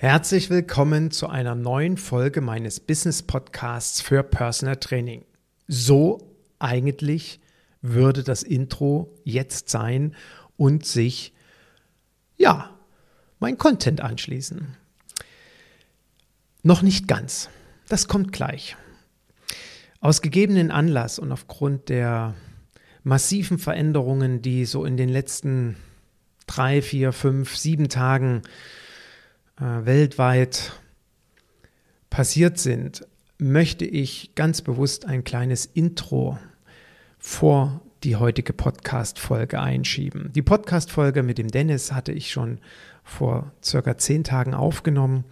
Herzlich willkommen zu einer neuen Folge meines Business Podcasts für Personal Training. So eigentlich würde das Intro jetzt sein und sich, ja, mein Content anschließen. Noch nicht ganz. Das kommt gleich. Aus gegebenen Anlass und aufgrund der massiven Veränderungen, die so in den letzten drei, vier, fünf, sieben Tagen äh, weltweit passiert sind, möchte ich ganz bewusst ein kleines Intro vor die heutige Podcast-Folge einschieben. Die Podcast-Folge mit dem Dennis hatte ich schon vor circa zehn Tagen aufgenommen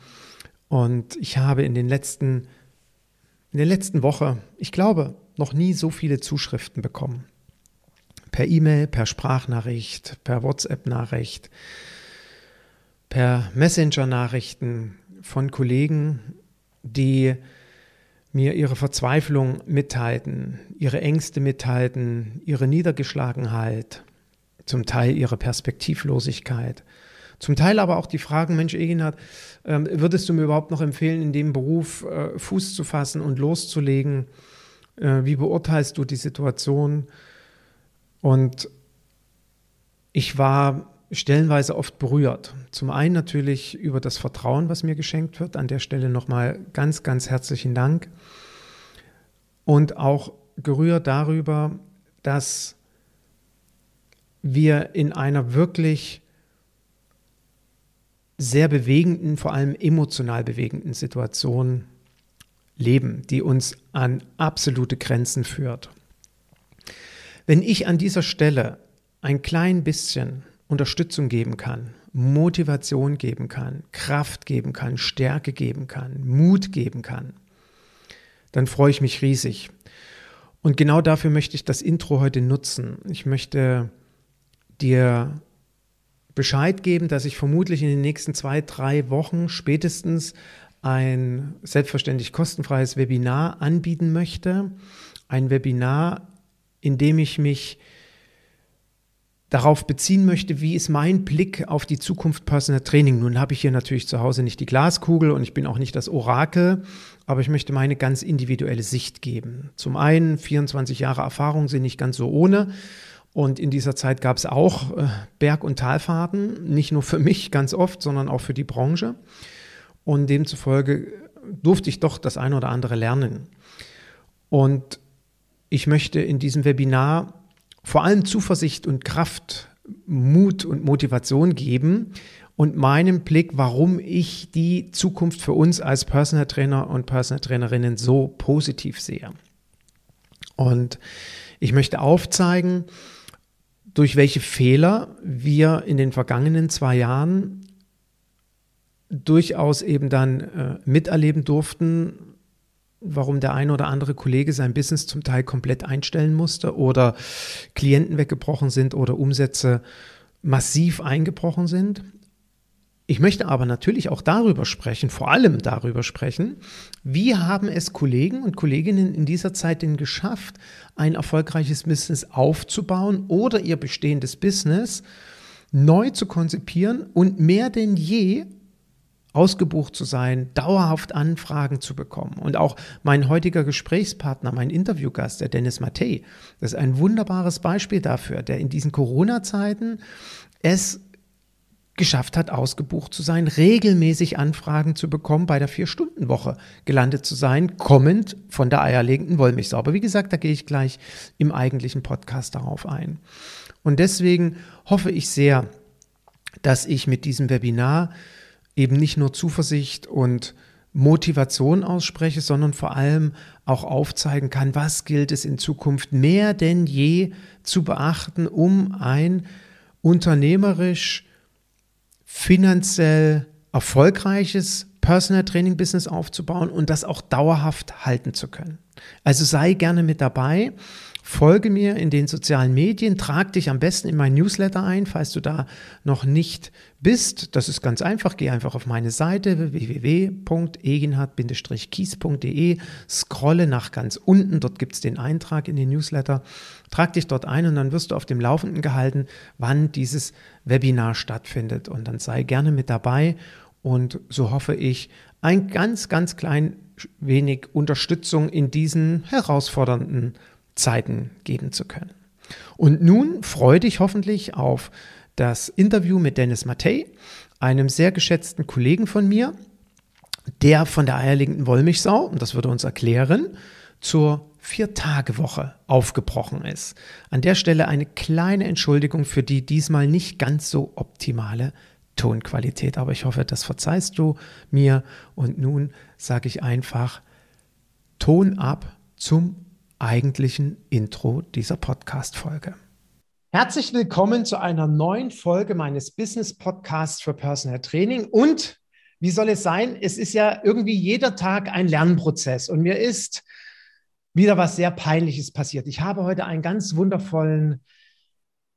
und ich habe in den letzten, in der letzten Woche, ich glaube, noch nie so viele Zuschriften bekommen. Per E-Mail, per Sprachnachricht, per WhatsApp-Nachricht, per Messenger-Nachrichten von Kollegen, die mir ihre Verzweiflung mitteilten, ihre Ängste mitteilten, ihre Niedergeschlagenheit, zum Teil ihre Perspektivlosigkeit, zum Teil aber auch die Fragen, Mensch, Eginhard, äh, würdest du mir überhaupt noch empfehlen, in dem Beruf äh, Fuß zu fassen und loszulegen? Äh, wie beurteilst du die Situation? Und ich war stellenweise oft berührt. Zum einen natürlich über das Vertrauen, was mir geschenkt wird. An der Stelle nochmal ganz, ganz herzlichen Dank. Und auch gerührt darüber, dass wir in einer wirklich sehr bewegenden, vor allem emotional bewegenden Situation leben, die uns an absolute Grenzen führt. Wenn ich an dieser Stelle ein klein bisschen Unterstützung geben kann, Motivation geben kann, Kraft geben kann, Stärke geben kann, Mut geben kann, dann freue ich mich riesig. Und genau dafür möchte ich das Intro heute nutzen. Ich möchte dir Bescheid geben, dass ich vermutlich in den nächsten zwei, drei Wochen spätestens ein selbstverständlich kostenfreies Webinar anbieten möchte. Ein Webinar, in dem ich mich darauf beziehen möchte, wie ist mein Blick auf die Zukunft Personal Training. Nun habe ich hier natürlich zu Hause nicht die Glaskugel und ich bin auch nicht das Orakel, aber ich möchte meine ganz individuelle Sicht geben. Zum einen, 24 Jahre Erfahrung sind nicht ganz so ohne. Und in dieser Zeit gab es auch äh, Berg- und Talfahrten, nicht nur für mich ganz oft, sondern auch für die Branche. Und demzufolge durfte ich doch das eine oder andere lernen. Und ich möchte in diesem Webinar vor allem Zuversicht und Kraft, Mut und Motivation geben und meinen Blick, warum ich die Zukunft für uns als Personal Trainer und Personal Trainerinnen so positiv sehe. Und ich möchte aufzeigen, durch welche Fehler wir in den vergangenen zwei Jahren durchaus eben dann äh, miterleben durften, warum der eine oder andere Kollege sein Business zum Teil komplett einstellen musste oder Klienten weggebrochen sind oder Umsätze massiv eingebrochen sind. Ich möchte aber natürlich auch darüber sprechen, vor allem darüber sprechen, wie haben es Kollegen und Kolleginnen in dieser Zeit denn geschafft, ein erfolgreiches Business aufzubauen oder ihr bestehendes Business neu zu konzipieren und mehr denn je ausgebucht zu sein, dauerhaft Anfragen zu bekommen. Und auch mein heutiger Gesprächspartner, mein Interviewgast, der Dennis Mattei, das ist ein wunderbares Beispiel dafür, der in diesen Corona-Zeiten es geschafft hat, ausgebucht zu sein, regelmäßig Anfragen zu bekommen, bei der Vier-Stunden-Woche gelandet zu sein, kommend von der eierlegenden Wollmilchsau. Aber wie gesagt, da gehe ich gleich im eigentlichen Podcast darauf ein. Und deswegen hoffe ich sehr, dass ich mit diesem Webinar eben nicht nur Zuversicht und Motivation ausspreche, sondern vor allem auch aufzeigen kann, was gilt es in Zukunft mehr denn je zu beachten, um ein unternehmerisch, finanziell erfolgreiches Personal Training Business aufzubauen und das auch dauerhaft halten zu können. Also sei gerne mit dabei. Folge mir in den sozialen Medien, trag dich am besten in mein Newsletter ein, falls du da noch nicht bist. Das ist ganz einfach. Geh einfach auf meine Seite www.eginhard-kies.de, scrolle nach ganz unten. Dort gibt es den Eintrag in den Newsletter. Trag dich dort ein und dann wirst du auf dem Laufenden gehalten, wann dieses Webinar stattfindet. Und dann sei gerne mit dabei und so hoffe ich, ein ganz, ganz klein wenig Unterstützung in diesen herausfordernden Zeiten geben zu können. Und nun freue dich hoffentlich auf das Interview mit Dennis Mattei, einem sehr geschätzten Kollegen von mir, der von der eierlegenden Wollmilchsau, und das würde uns erklären, zur Vier-Tage-Woche aufgebrochen ist. An der Stelle eine kleine Entschuldigung für die diesmal nicht ganz so optimale Tonqualität, aber ich hoffe, das verzeihst du mir. Und nun sage ich einfach Ton ab zum eigentlichen Intro dieser Podcast-Folge. Herzlich willkommen zu einer neuen Folge meines Business Podcasts für Personal Training. Und wie soll es sein? Es ist ja irgendwie jeder Tag ein Lernprozess. Und mir ist wieder was sehr Peinliches passiert. Ich habe heute einen ganz wundervollen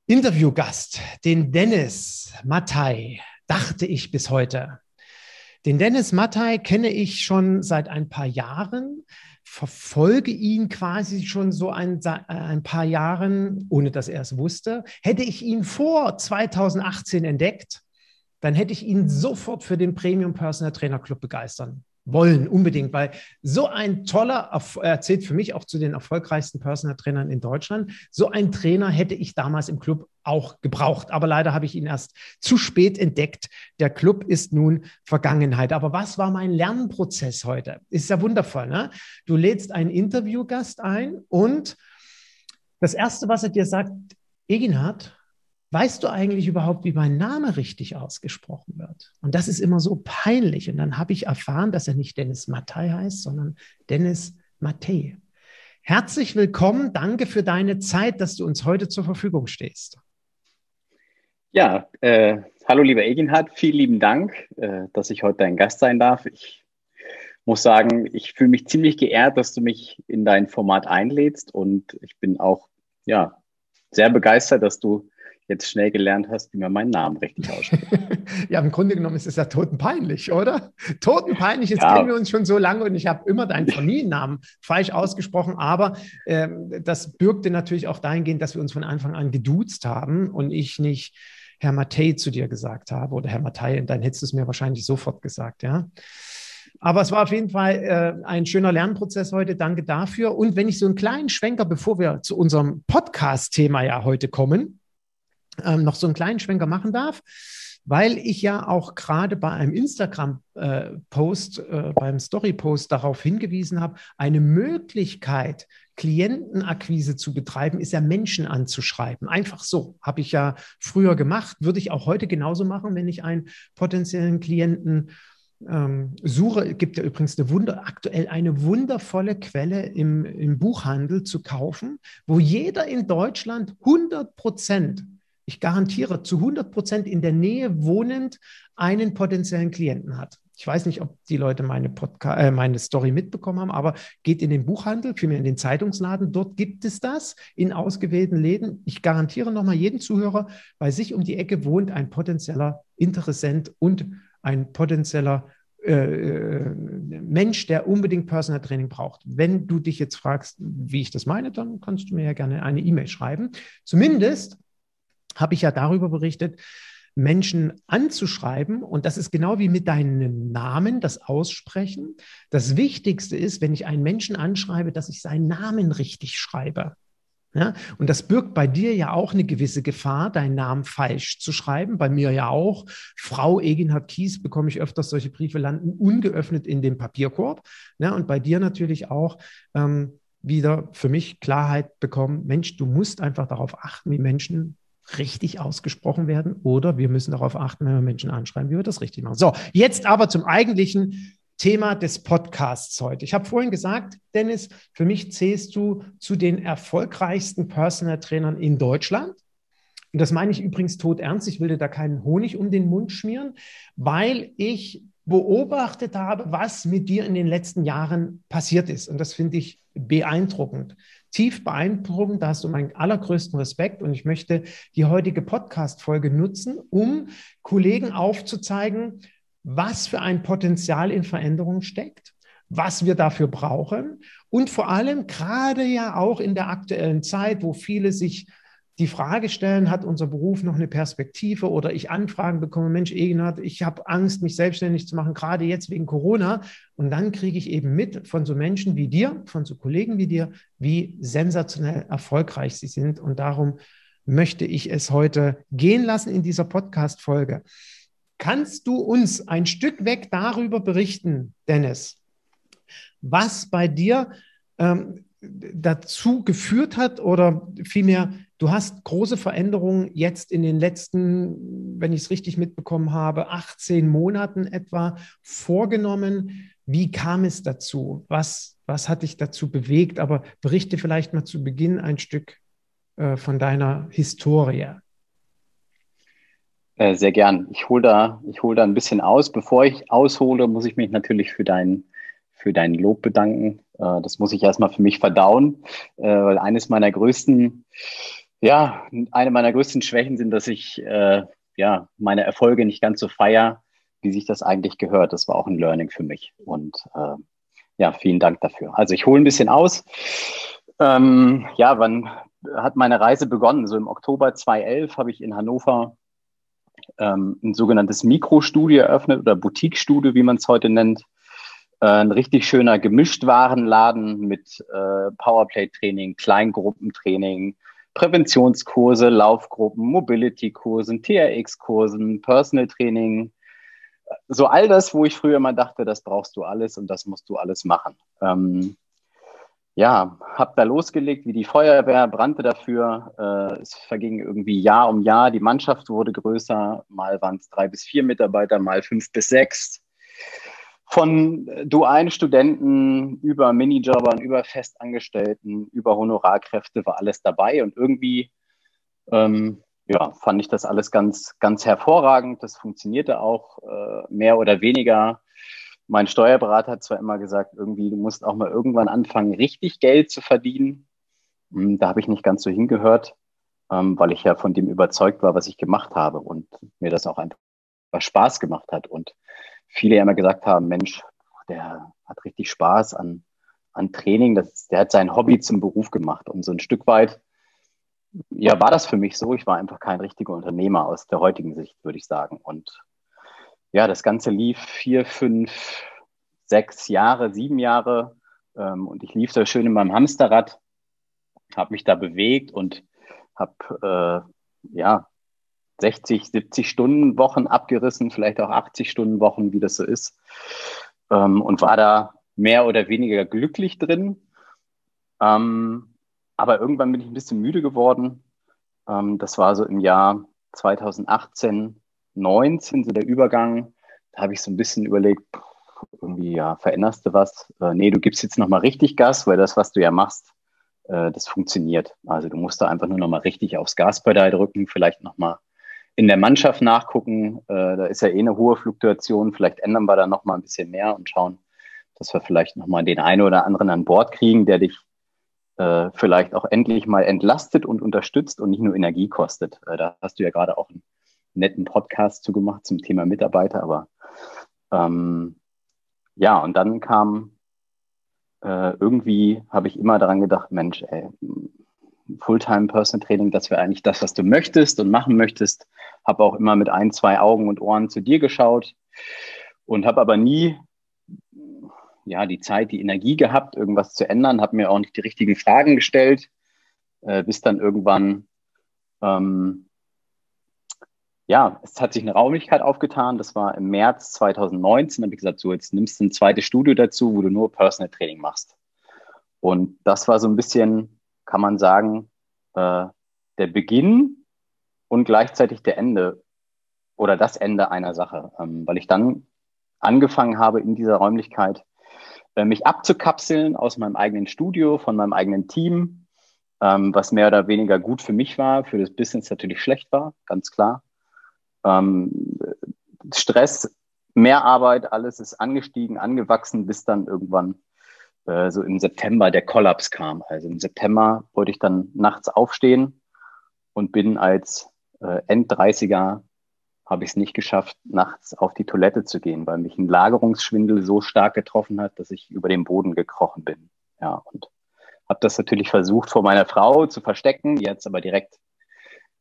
Interviewgast, den Dennis Mattei, dachte ich bis heute. Den Dennis Mattei kenne ich schon seit ein paar Jahren verfolge ihn quasi schon so ein, ein paar Jahren, ohne dass er es wusste. Hätte ich ihn vor 2018 entdeckt, dann hätte ich ihn sofort für den Premium Personal Trainer Club begeistern wollen, unbedingt, weil so ein toller, er zählt für mich auch zu den erfolgreichsten Personal Trainern in Deutschland, so ein Trainer hätte ich damals im Club auch gebraucht. Aber leider habe ich ihn erst zu spät entdeckt. Der Club ist nun Vergangenheit. Aber was war mein Lernprozess heute? Ist ja wundervoll. Ne? Du lädst einen Interviewgast ein und das Erste, was er dir sagt, Eginhard, weißt du eigentlich überhaupt, wie mein Name richtig ausgesprochen wird? Und das ist immer so peinlich. Und dann habe ich erfahren, dass er nicht Dennis Mattei heißt, sondern Dennis Mattei. Herzlich willkommen. Danke für deine Zeit, dass du uns heute zur Verfügung stehst. Ja, äh, hallo lieber Eginhard, vielen lieben Dank, äh, dass ich heute dein Gast sein darf. Ich muss sagen, ich fühle mich ziemlich geehrt, dass du mich in dein Format einlädst und ich bin auch ja, sehr begeistert, dass du jetzt schnell gelernt hast, wie man meinen Namen richtig ausspricht. ja, im Grunde genommen ist es ja totenpeinlich, oder? Totenpeinlich, jetzt ja. kennen wir uns schon so lange und ich habe immer deinen Familiennamen falsch ausgesprochen, aber ähm, das bürgte natürlich auch dahingehend, dass wir uns von Anfang an geduzt haben und ich nicht Herr Mattei zu dir gesagt habe oder Herr Mattei, dann hättest du es mir wahrscheinlich sofort gesagt, ja. Aber es war auf jeden Fall äh, ein schöner Lernprozess heute. Danke dafür. Und wenn ich so einen kleinen Schwenker, bevor wir zu unserem Podcast-Thema ja heute kommen, ähm, noch so einen kleinen Schwenker machen darf, weil ich ja auch gerade bei einem Instagram-Post, äh, äh, beim Story-Post darauf hingewiesen habe, eine Möglichkeit, Klientenakquise zu betreiben, ist ja Menschen anzuschreiben. Einfach so. Habe ich ja früher gemacht, würde ich auch heute genauso machen, wenn ich einen potenziellen Klienten ähm, suche. Gibt ja übrigens eine Wunder, aktuell eine wundervolle Quelle im, im Buchhandel zu kaufen, wo jeder in Deutschland 100 Prozent ich garantiere, zu 100 Prozent in der Nähe wohnend einen potenziellen Klienten hat. Ich weiß nicht, ob die Leute meine, Podca äh, meine Story mitbekommen haben, aber geht in den Buchhandel, vielmehr in den Zeitungsladen. Dort gibt es das in ausgewählten Läden. Ich garantiere nochmal jeden Zuhörer, bei sich um die Ecke wohnt ein potenzieller Interessent und ein potenzieller äh, äh, Mensch, der unbedingt Personal Training braucht. Wenn du dich jetzt fragst, wie ich das meine, dann kannst du mir ja gerne eine E-Mail schreiben. Zumindest habe ich ja darüber berichtet, Menschen anzuschreiben. Und das ist genau wie mit deinem Namen, das Aussprechen. Das Wichtigste ist, wenn ich einen Menschen anschreibe, dass ich seinen Namen richtig schreibe. Ja, und das birgt bei dir ja auch eine gewisse Gefahr, deinen Namen falsch zu schreiben. Bei mir ja auch. Frau Eginhard Kies bekomme ich öfters solche Briefe landen ungeöffnet in dem Papierkorb. Ja, und bei dir natürlich auch ähm, wieder für mich Klarheit bekommen. Mensch, du musst einfach darauf achten, wie Menschen richtig ausgesprochen werden oder wir müssen darauf achten, wenn wir Menschen anschreiben, wie wir das richtig machen. So, jetzt aber zum eigentlichen Thema des Podcasts heute. Ich habe vorhin gesagt, Dennis, für mich zählst du zu den erfolgreichsten Personal Trainern in Deutschland. Und das meine ich übrigens tot ernst. Ich will dir da keinen Honig um den Mund schmieren, weil ich beobachtet habe, was mit dir in den letzten Jahren passiert ist. Und das finde ich beeindruckend. Tief beeindruckend, da hast du meinen allergrößten Respekt. Und ich möchte die heutige Podcast-Folge nutzen, um Kollegen aufzuzeigen, was für ein Potenzial in Veränderung steckt, was wir dafür brauchen und vor allem gerade ja auch in der aktuellen Zeit, wo viele sich die Frage stellen, hat unser Beruf noch eine Perspektive oder ich Anfragen bekomme, Mensch, Egenhard, ich habe Angst, mich selbstständig zu machen, gerade jetzt wegen Corona. Und dann kriege ich eben mit von so Menschen wie dir, von so Kollegen wie dir, wie sensationell erfolgreich sie sind. Und darum möchte ich es heute gehen lassen in dieser Podcast-Folge. Kannst du uns ein Stück weg darüber berichten, Dennis, was bei dir ähm, dazu geführt hat oder vielmehr, du hast große Veränderungen jetzt in den letzten, wenn ich es richtig mitbekommen habe, 18 Monaten etwa vorgenommen. Wie kam es dazu? Was, was hat dich dazu bewegt? Aber berichte vielleicht mal zu Beginn ein Stück äh, von deiner Historie. Äh, sehr gern. Ich hole da, hol da ein bisschen aus. Bevor ich aushole, muss ich mich natürlich für dein, für dein Lob bedanken. Äh, das muss ich erstmal für mich verdauen, äh, weil eines meiner größten, ja, eine meiner größten Schwächen sind, dass ich äh, ja meine Erfolge nicht ganz so feier, wie sich das eigentlich gehört. Das war auch ein Learning für mich. Und äh, ja, vielen Dank dafür. Also ich hole ein bisschen aus. Ähm, ja, wann hat meine Reise begonnen? So im Oktober 2011 habe ich in Hannover ähm, ein sogenanntes Mikrostudio eröffnet oder Boutique-Studio, wie man es heute nennt. Äh, ein richtig schöner Gemischtwarenladen mit äh, Powerplay-Training, Kleingruppentraining, Präventionskurse, Laufgruppen, Mobility-Kursen, TRX-Kursen, Personal-Training. So all das, wo ich früher mal dachte, das brauchst du alles und das musst du alles machen. Ähm, ja, habe da losgelegt wie die Feuerwehr, brannte dafür. Äh, es verging irgendwie Jahr um Jahr. Die Mannschaft wurde größer. Mal waren es drei bis vier Mitarbeiter, mal fünf bis sechs von dualen Studenten über Minijobbern, über Festangestellten, über Honorarkräfte war alles dabei und irgendwie ähm, ja, fand ich das alles ganz, ganz hervorragend. Das funktionierte auch äh, mehr oder weniger. Mein Steuerberater hat zwar immer gesagt, irgendwie, du musst auch mal irgendwann anfangen, richtig Geld zu verdienen. Hm, da habe ich nicht ganz so hingehört, ähm, weil ich ja von dem überzeugt war, was ich gemacht habe und mir das auch einfach Spaß gemacht hat. Und viele ja immer gesagt haben, Mensch, der hat richtig Spaß an, an Training, das, der hat sein Hobby zum Beruf gemacht. Und so ein Stück weit, ja, war das für mich so. Ich war einfach kein richtiger Unternehmer aus der heutigen Sicht, würde ich sagen. Und ja, das Ganze lief vier, fünf, sechs Jahre, sieben Jahre. Ähm, und ich lief da schön in meinem Hamsterrad, habe mich da bewegt und habe äh, ja 60, 70 Stunden Wochen abgerissen, vielleicht auch 80 Stunden Wochen, wie das so ist. Ähm, und war da mehr oder weniger glücklich drin. Ähm, aber irgendwann bin ich ein bisschen müde geworden. Ähm, das war so im Jahr 2018, 19, so der Übergang. Da habe ich so ein bisschen überlegt, irgendwie, ja, veränderst du was? Äh, nee, du gibst jetzt nochmal richtig Gas, weil das, was du ja machst, äh, das funktioniert. Also du musst da einfach nur nochmal richtig aufs Gaspedal drücken, vielleicht nochmal in der Mannschaft nachgucken. Äh, da ist ja eh eine hohe Fluktuation. Vielleicht ändern wir da noch mal ein bisschen mehr und schauen, dass wir vielleicht noch mal den einen oder anderen an Bord kriegen, der dich äh, vielleicht auch endlich mal entlastet und unterstützt und nicht nur Energie kostet. Äh, da hast du ja gerade auch einen netten Podcast zu gemacht zum Thema Mitarbeiter. Aber ähm, ja, und dann kam äh, irgendwie, habe ich immer daran gedacht, Mensch, ey, Fulltime Personal Training, das wäre eigentlich das, was du möchtest und machen möchtest. Habe auch immer mit ein, zwei Augen und Ohren zu dir geschaut und habe aber nie ja, die Zeit, die Energie gehabt, irgendwas zu ändern, habe mir auch nicht die richtigen Fragen gestellt, äh, bis dann irgendwann, ähm, ja, es hat sich eine Raumlichkeit aufgetan. Das war im März 2019. Da habe ich gesagt, so, jetzt nimmst du ein zweites Studio dazu, wo du nur Personal Training machst. Und das war so ein bisschen kann man sagen, äh, der Beginn und gleichzeitig der Ende oder das Ende einer Sache, ähm, weil ich dann angefangen habe in dieser Räumlichkeit, äh, mich abzukapseln aus meinem eigenen Studio, von meinem eigenen Team, ähm, was mehr oder weniger gut für mich war, für das Business natürlich schlecht war, ganz klar. Ähm, Stress, mehr Arbeit, alles ist angestiegen, angewachsen, bis dann irgendwann äh, so im September der Kollaps kam. Also im September wollte ich dann nachts aufstehen und bin als äh, End-30er habe ich es nicht geschafft, nachts auf die Toilette zu gehen, weil mich ein Lagerungsschwindel so stark getroffen hat, dass ich über den Boden gekrochen bin. Ja, und habe das natürlich versucht vor meiner Frau zu verstecken, die hat es aber direkt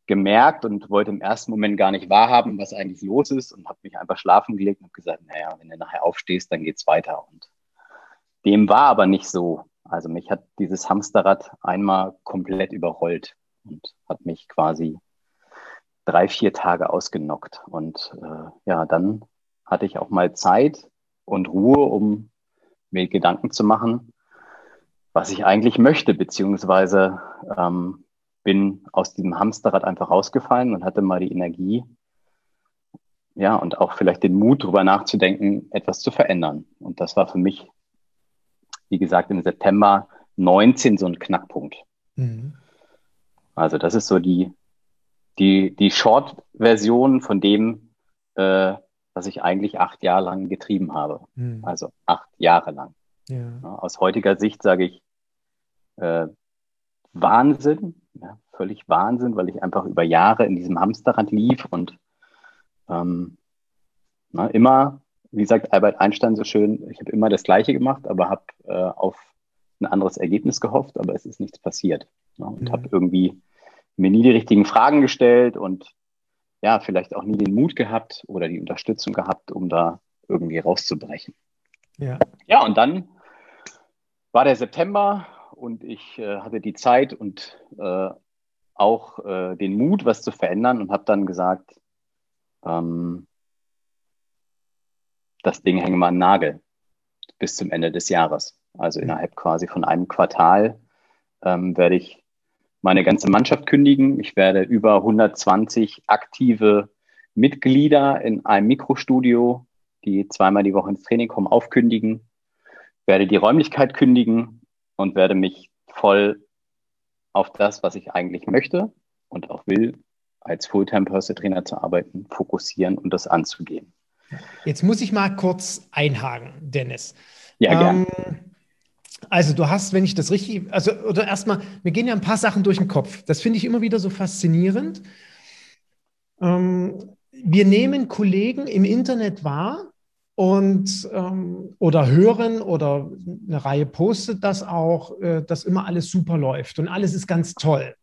gemerkt und wollte im ersten Moment gar nicht wahrhaben, was eigentlich los ist und habe mich einfach schlafen gelegt und gesagt, naja, wenn du nachher aufstehst, dann geht's weiter. Und dem war aber nicht so. Also mich hat dieses Hamsterrad einmal komplett überrollt und hat mich quasi drei, vier Tage ausgenockt. Und äh, ja, dann hatte ich auch mal Zeit und Ruhe, um mir Gedanken zu machen, was ich eigentlich möchte, beziehungsweise ähm, bin aus diesem Hamsterrad einfach rausgefallen und hatte mal die Energie, ja, und auch vielleicht den Mut, darüber nachzudenken, etwas zu verändern. Und das war für mich, wie gesagt, im September 19 so ein Knackpunkt. Mhm. Also das ist so die, die, die Short-Version von dem, äh, was ich eigentlich acht Jahre lang getrieben habe. Mhm. Also acht Jahre lang. Ja. Ja, aus heutiger Sicht sage ich äh, Wahnsinn, ja, völlig Wahnsinn, weil ich einfach über Jahre in diesem Hamsterrad lief und ähm, na, immer, wie sagt Albert Einstein so schön, ich habe immer das Gleiche gemacht, aber habe äh, auf ein anderes Ergebnis gehofft, aber es ist nichts passiert. Ja, und mhm. habe irgendwie mir nie die richtigen Fragen gestellt und ja, vielleicht auch nie den Mut gehabt oder die Unterstützung gehabt, um da irgendwie rauszubrechen. Ja. Ja, und dann war der September und ich äh, hatte die Zeit und äh, auch äh, den Mut, was zu verändern und habe dann gesagt, ähm, das Ding hänge mal an Nagel bis zum Ende des Jahres. Also innerhalb quasi von einem Quartal ähm, werde ich meine ganze Mannschaft kündigen. Ich werde über 120 aktive Mitglieder in einem Mikrostudio, die zweimal die Woche ins Training kommen, aufkündigen, werde die Räumlichkeit kündigen und werde mich voll auf das, was ich eigentlich möchte und auch will, als Fulltime Personal Trainer zu arbeiten, fokussieren und das anzugehen. Jetzt muss ich mal kurz einhaken, Dennis. Ja, gerne. Ähm, also du hast, wenn ich das richtig, also oder erstmal, mir gehen ja ein paar Sachen durch den Kopf. Das finde ich immer wieder so faszinierend. Ähm, wir nehmen Kollegen im Internet wahr und ähm, oder hören oder eine Reihe postet das auch, äh, dass immer alles super läuft und alles ist ganz toll.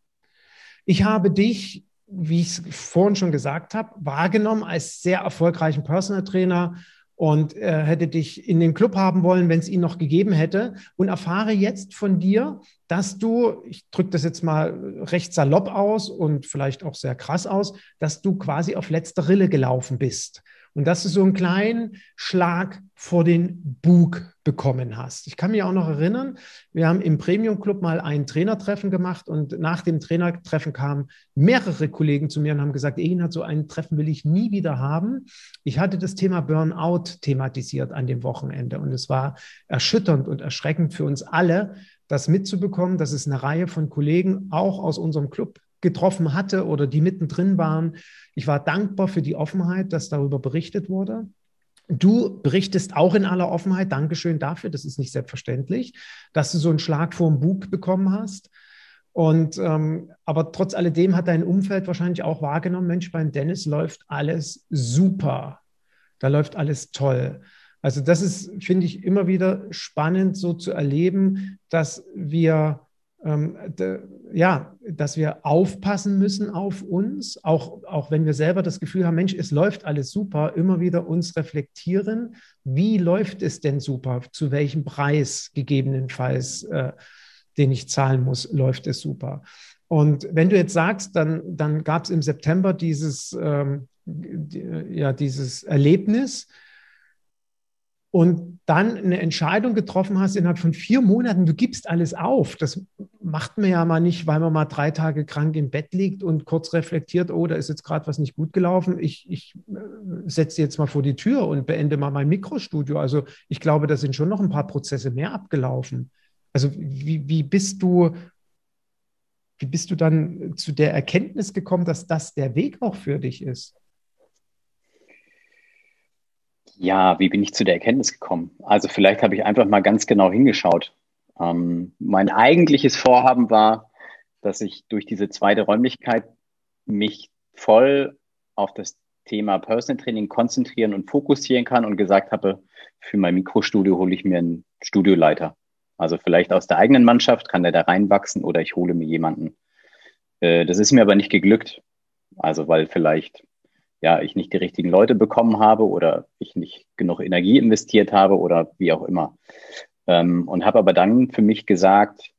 Ich habe dich, wie ich es vorhin schon gesagt habe, wahrgenommen als sehr erfolgreichen Personal Trainer und äh, hätte dich in den Club haben wollen, wenn es ihn noch gegeben hätte. Und erfahre jetzt von dir, dass du, ich drücke das jetzt mal recht salopp aus und vielleicht auch sehr krass aus, dass du quasi auf letzter Rille gelaufen bist und dass du so einen kleinen Schlag vor den Bug bekommen hast. Ich kann mich auch noch erinnern, wir haben im Premium Club mal ein Trainertreffen gemacht und nach dem Trainertreffen kamen mehrere Kollegen zu mir und haben gesagt, Egin so ein Treffen will ich nie wieder haben. Ich hatte das Thema Burnout thematisiert an dem Wochenende und es war erschütternd und erschreckend für uns alle, das mitzubekommen, dass es eine Reihe von Kollegen auch aus unserem Club getroffen hatte oder die mittendrin waren. Ich war dankbar für die Offenheit, dass darüber berichtet wurde. Du berichtest auch in aller Offenheit, Dankeschön dafür, das ist nicht selbstverständlich, dass du so einen Schlag vor dem Bug bekommen hast. Und ähm, aber trotz alledem hat dein Umfeld wahrscheinlich auch wahrgenommen, Mensch, beim Dennis läuft alles super. Da läuft alles toll. Also das ist, finde ich, immer wieder spannend, so zu erleben, dass wir ähm, ja, dass wir aufpassen müssen auf uns, auch, auch wenn wir selber das Gefühl haben, Mensch, es läuft alles super, immer wieder uns reflektieren, wie läuft es denn super, zu welchem Preis gegebenenfalls, äh, den ich zahlen muss, läuft es super. Und wenn du jetzt sagst, dann, dann gab es im September dieses, ähm, ja, dieses Erlebnis, und dann eine Entscheidung getroffen hast innerhalb von vier Monaten, du gibst alles auf. Das macht man ja mal nicht, weil man mal drei Tage krank im Bett liegt und kurz reflektiert, oh, da ist jetzt gerade was nicht gut gelaufen. Ich, ich äh, setze jetzt mal vor die Tür und beende mal mein Mikrostudio. Also ich glaube, da sind schon noch ein paar Prozesse mehr abgelaufen. Also wie, wie bist du, wie bist du dann zu der Erkenntnis gekommen, dass das der Weg auch für dich ist? Ja, wie bin ich zu der Erkenntnis gekommen? Also vielleicht habe ich einfach mal ganz genau hingeschaut. Ähm, mein eigentliches Vorhaben war, dass ich durch diese zweite Räumlichkeit mich voll auf das Thema Personal Training konzentrieren und fokussieren kann und gesagt habe, für mein Mikrostudio hole ich mir einen Studioleiter. Also vielleicht aus der eigenen Mannschaft kann der da reinwachsen oder ich hole mir jemanden. Äh, das ist mir aber nicht geglückt. Also weil vielleicht ja, ich nicht die richtigen Leute bekommen habe oder ich nicht genug Energie investiert habe oder wie auch immer. Ähm, und habe aber dann für mich gesagt,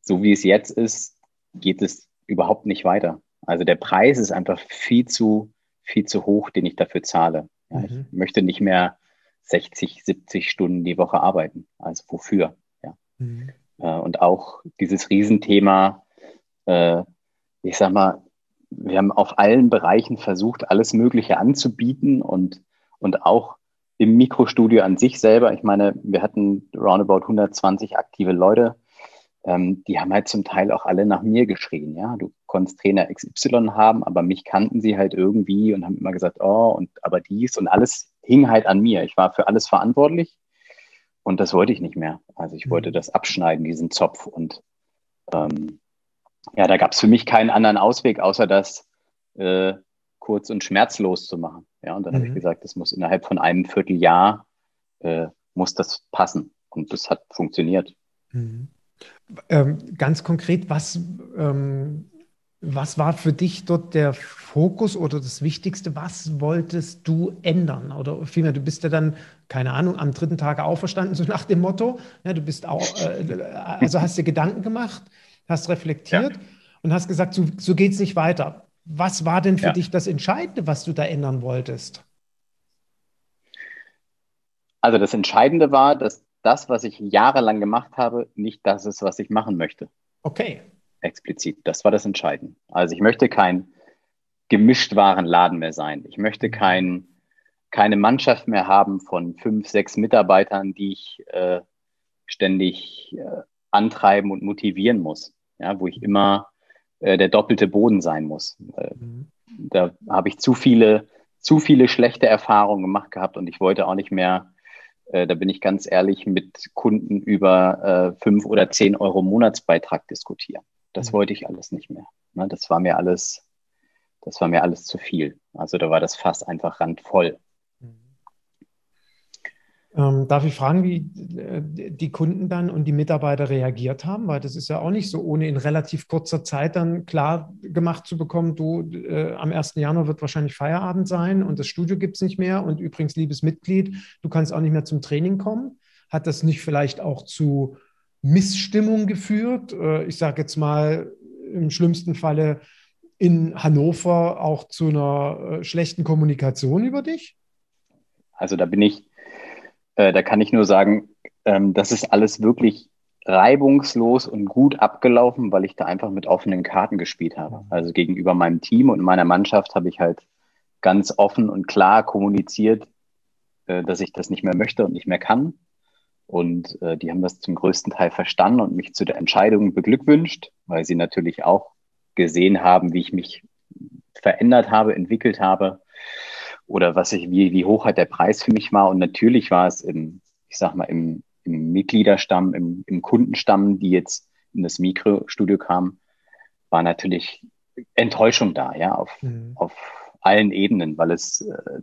so wie es jetzt ist, geht es überhaupt nicht weiter. Also der Preis ist einfach viel zu, viel zu hoch, den ich dafür zahle. Ja, mhm. Ich möchte nicht mehr 60, 70 Stunden die Woche arbeiten. Also wofür? Ja. Mhm. Äh, und auch dieses Riesenthema, äh, ich sag mal, wir haben auf allen Bereichen versucht, alles Mögliche anzubieten und, und auch im Mikrostudio an sich selber. Ich meine, wir hatten roundabout 120 aktive Leute. Ähm, die haben halt zum Teil auch alle nach mir geschrien. Ja, du konntest Trainer XY haben, aber mich kannten sie halt irgendwie und haben immer gesagt, oh, und aber dies und alles hing halt an mir. Ich war für alles verantwortlich und das wollte ich nicht mehr. Also ich mhm. wollte das abschneiden, diesen Zopf und ähm, ja, da gab es für mich keinen anderen Ausweg, außer das äh, kurz und schmerzlos zu machen. Ja, und dann mhm. habe ich gesagt, das muss innerhalb von einem Vierteljahr äh, muss das passen. Und das hat funktioniert. Mhm. Ähm, ganz konkret, was, ähm, was war für dich dort der Fokus oder das Wichtigste? Was wolltest du ändern? Oder vielmehr, du bist ja dann, keine Ahnung, am dritten Tag auferstanden, so nach dem Motto. Ja, du bist auch, äh, also hast dir Gedanken gemacht hast reflektiert ja. und hast gesagt, so, so geht es nicht weiter. Was war denn für ja. dich das Entscheidende, was du da ändern wolltest? Also das Entscheidende war, dass das, was ich jahrelang gemacht habe, nicht das ist, was ich machen möchte. Okay. Explizit. Das war das Entscheidende. Also ich möchte kein Gemischtwarenladen mehr sein. Ich möchte mhm. kein, keine Mannschaft mehr haben von fünf, sechs Mitarbeitern, die ich äh, ständig äh, antreiben und motivieren muss ja, wo ich immer äh, der doppelte Boden sein muss. Äh, mhm. Da habe ich zu viele, zu viele schlechte Erfahrungen gemacht gehabt und ich wollte auch nicht mehr, äh, da bin ich ganz ehrlich, mit Kunden über äh, fünf oder zehn Euro Monatsbeitrag diskutieren. Das mhm. wollte ich alles nicht mehr. Ne, das war mir alles, das war mir alles zu viel. Also da war das Fass einfach randvoll. Ähm, darf ich fragen, wie äh, die Kunden dann und die Mitarbeiter reagiert haben? Weil das ist ja auch nicht so, ohne in relativ kurzer Zeit dann klar gemacht zu bekommen, du, äh, am 1. Januar wird wahrscheinlich Feierabend sein und das Studio gibt es nicht mehr. Und übrigens, liebes Mitglied, du kannst auch nicht mehr zum Training kommen. Hat das nicht vielleicht auch zu Missstimmung geführt? Äh, ich sage jetzt mal im schlimmsten Falle in Hannover auch zu einer äh, schlechten Kommunikation über dich? Also da bin ich äh, da kann ich nur sagen, ähm, das ist alles wirklich reibungslos und gut abgelaufen, weil ich da einfach mit offenen Karten gespielt habe. Also gegenüber meinem Team und meiner Mannschaft habe ich halt ganz offen und klar kommuniziert, äh, dass ich das nicht mehr möchte und nicht mehr kann. Und äh, die haben das zum größten Teil verstanden und mich zu der Entscheidung beglückwünscht, weil sie natürlich auch gesehen haben, wie ich mich verändert habe, entwickelt habe oder was ich, wie, wie hoch halt der Preis für mich war. Und natürlich war es im, ich sag mal, im, im Mitgliederstamm, im, im Kundenstamm, die jetzt in das Mikrostudio kamen, war natürlich Enttäuschung da, ja, auf, mhm. auf allen Ebenen, weil es, äh,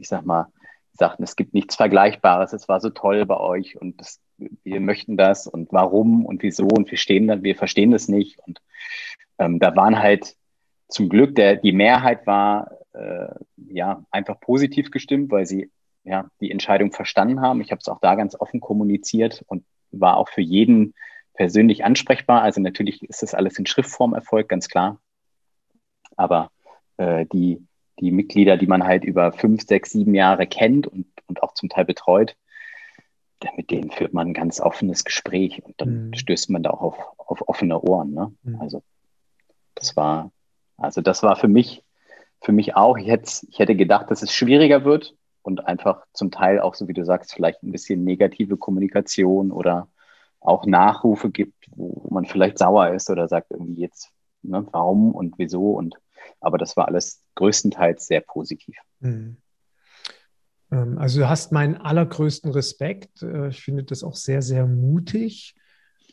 ich sag mal, sagten, es gibt nichts Vergleichbares, es war so toll bei euch und das, wir möchten das und warum und wieso und wir stehen dann, wir verstehen das nicht. Und ähm, da waren halt zum Glück, der, die Mehrheit war äh, ja einfach positiv gestimmt, weil sie ja die Entscheidung verstanden haben. Ich habe es auch da ganz offen kommuniziert und war auch für jeden persönlich ansprechbar. Also natürlich ist das alles in Schriftform erfolgt, ganz klar. Aber äh, die, die Mitglieder, die man halt über fünf, sechs, sieben Jahre kennt und, und auch zum Teil betreut, mit denen führt man ein ganz offenes Gespräch und dann mhm. stößt man da auch auf, auf offene Ohren. Ne? Mhm. Also das war, also das war für mich, für mich auch, ich hätte, ich hätte gedacht, dass es schwieriger wird und einfach zum Teil auch, so wie du sagst, vielleicht ein bisschen negative Kommunikation oder auch Nachrufe gibt, wo man vielleicht sauer ist oder sagt irgendwie jetzt, ne, warum und wieso und aber das war alles größtenteils sehr positiv. Mhm. Ähm, also du hast meinen allergrößten Respekt. Äh, ich finde das auch sehr, sehr mutig.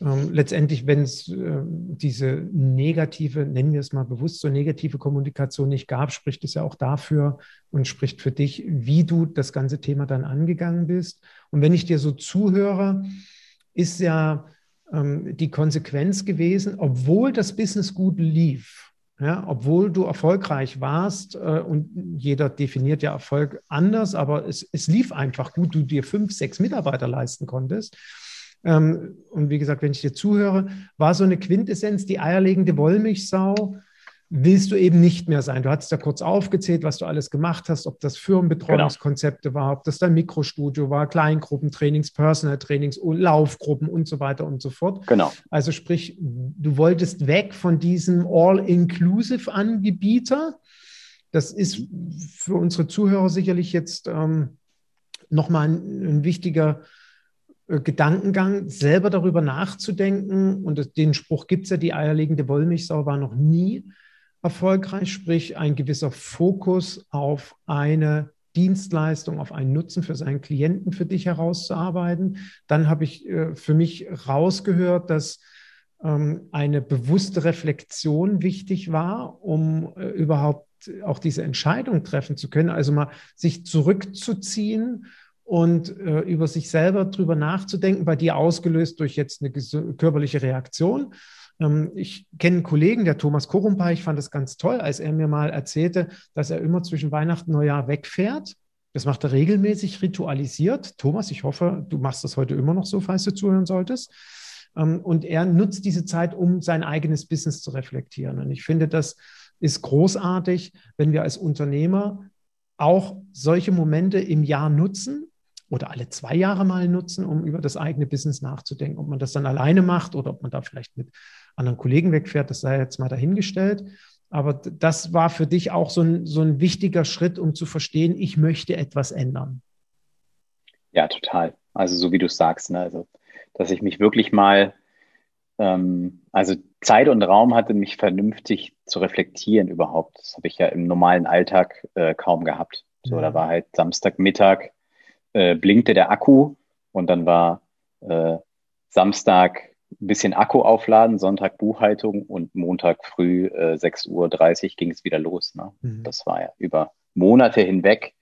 Ähm, letztendlich, wenn es äh, diese negative, nennen wir es mal bewusst so negative Kommunikation nicht gab, spricht es ja auch dafür und spricht für dich, wie du das ganze Thema dann angegangen bist. Und wenn ich dir so zuhöre, ist ja ähm, die Konsequenz gewesen, obwohl das Business gut lief, ja, obwohl du erfolgreich warst äh, und jeder definiert ja Erfolg anders, aber es, es lief einfach gut, du dir fünf, sechs Mitarbeiter leisten konntest. Ähm, und wie gesagt, wenn ich dir zuhöre, war so eine Quintessenz die eierlegende Wollmilchsau willst du eben nicht mehr sein. Du hattest ja kurz aufgezählt, was du alles gemacht hast, ob das Firmenbetreuungskonzepte genau. war, ob das dein Mikrostudio war, Kleingruppentrainings, Personal Trainings, Laufgruppen und so weiter und so fort. Genau. Also sprich, du wolltest weg von diesem All-Inclusive-Anbieter. Das ist für unsere Zuhörer sicherlich jetzt ähm, nochmal ein, ein wichtiger Gedankengang, selber darüber nachzudenken. Und den Spruch gibt es ja, die eierlegende Wollmilchsau war noch nie erfolgreich, sprich ein gewisser Fokus auf eine Dienstleistung, auf einen Nutzen für seinen Klienten für dich herauszuarbeiten. Dann habe ich äh, für mich rausgehört, dass ähm, eine bewusste Reflexion wichtig war, um äh, überhaupt auch diese Entscheidung treffen zu können. Also mal sich zurückzuziehen und äh, über sich selber drüber nachzudenken, bei dir ausgelöst durch jetzt eine körperliche Reaktion ähm, ich kenne einen Kollegen, der Thomas Korumpa, ich fand das ganz toll, als er mir mal erzählte, dass er immer zwischen Weihnachten und Neujahr wegfährt. Das macht er regelmäßig ritualisiert. Thomas, ich hoffe, du machst das heute immer noch so, falls du zuhören solltest. Ähm, und er nutzt diese Zeit, um sein eigenes Business zu reflektieren. Und ich finde, das ist großartig, wenn wir als Unternehmer auch solche Momente im Jahr nutzen, oder alle zwei Jahre mal nutzen, um über das eigene Business nachzudenken. Ob man das dann alleine macht oder ob man da vielleicht mit anderen Kollegen wegfährt, das sei jetzt mal dahingestellt. Aber das war für dich auch so ein, so ein wichtiger Schritt, um zu verstehen, ich möchte etwas ändern. Ja, total. Also so wie du sagst, ne? also dass ich mich wirklich mal, ähm, also Zeit und Raum hatte, mich vernünftig zu reflektieren überhaupt. Das habe ich ja im normalen Alltag äh, kaum gehabt. So, ja. da war halt Samstagmittag, äh, blinkte der Akku und dann war äh, Samstag ein bisschen Akku aufladen, Sonntag Buchhaltung und Montag früh äh, 6.30 Uhr ging es wieder los. Ne? Mhm. Das war ja über Monate hinweg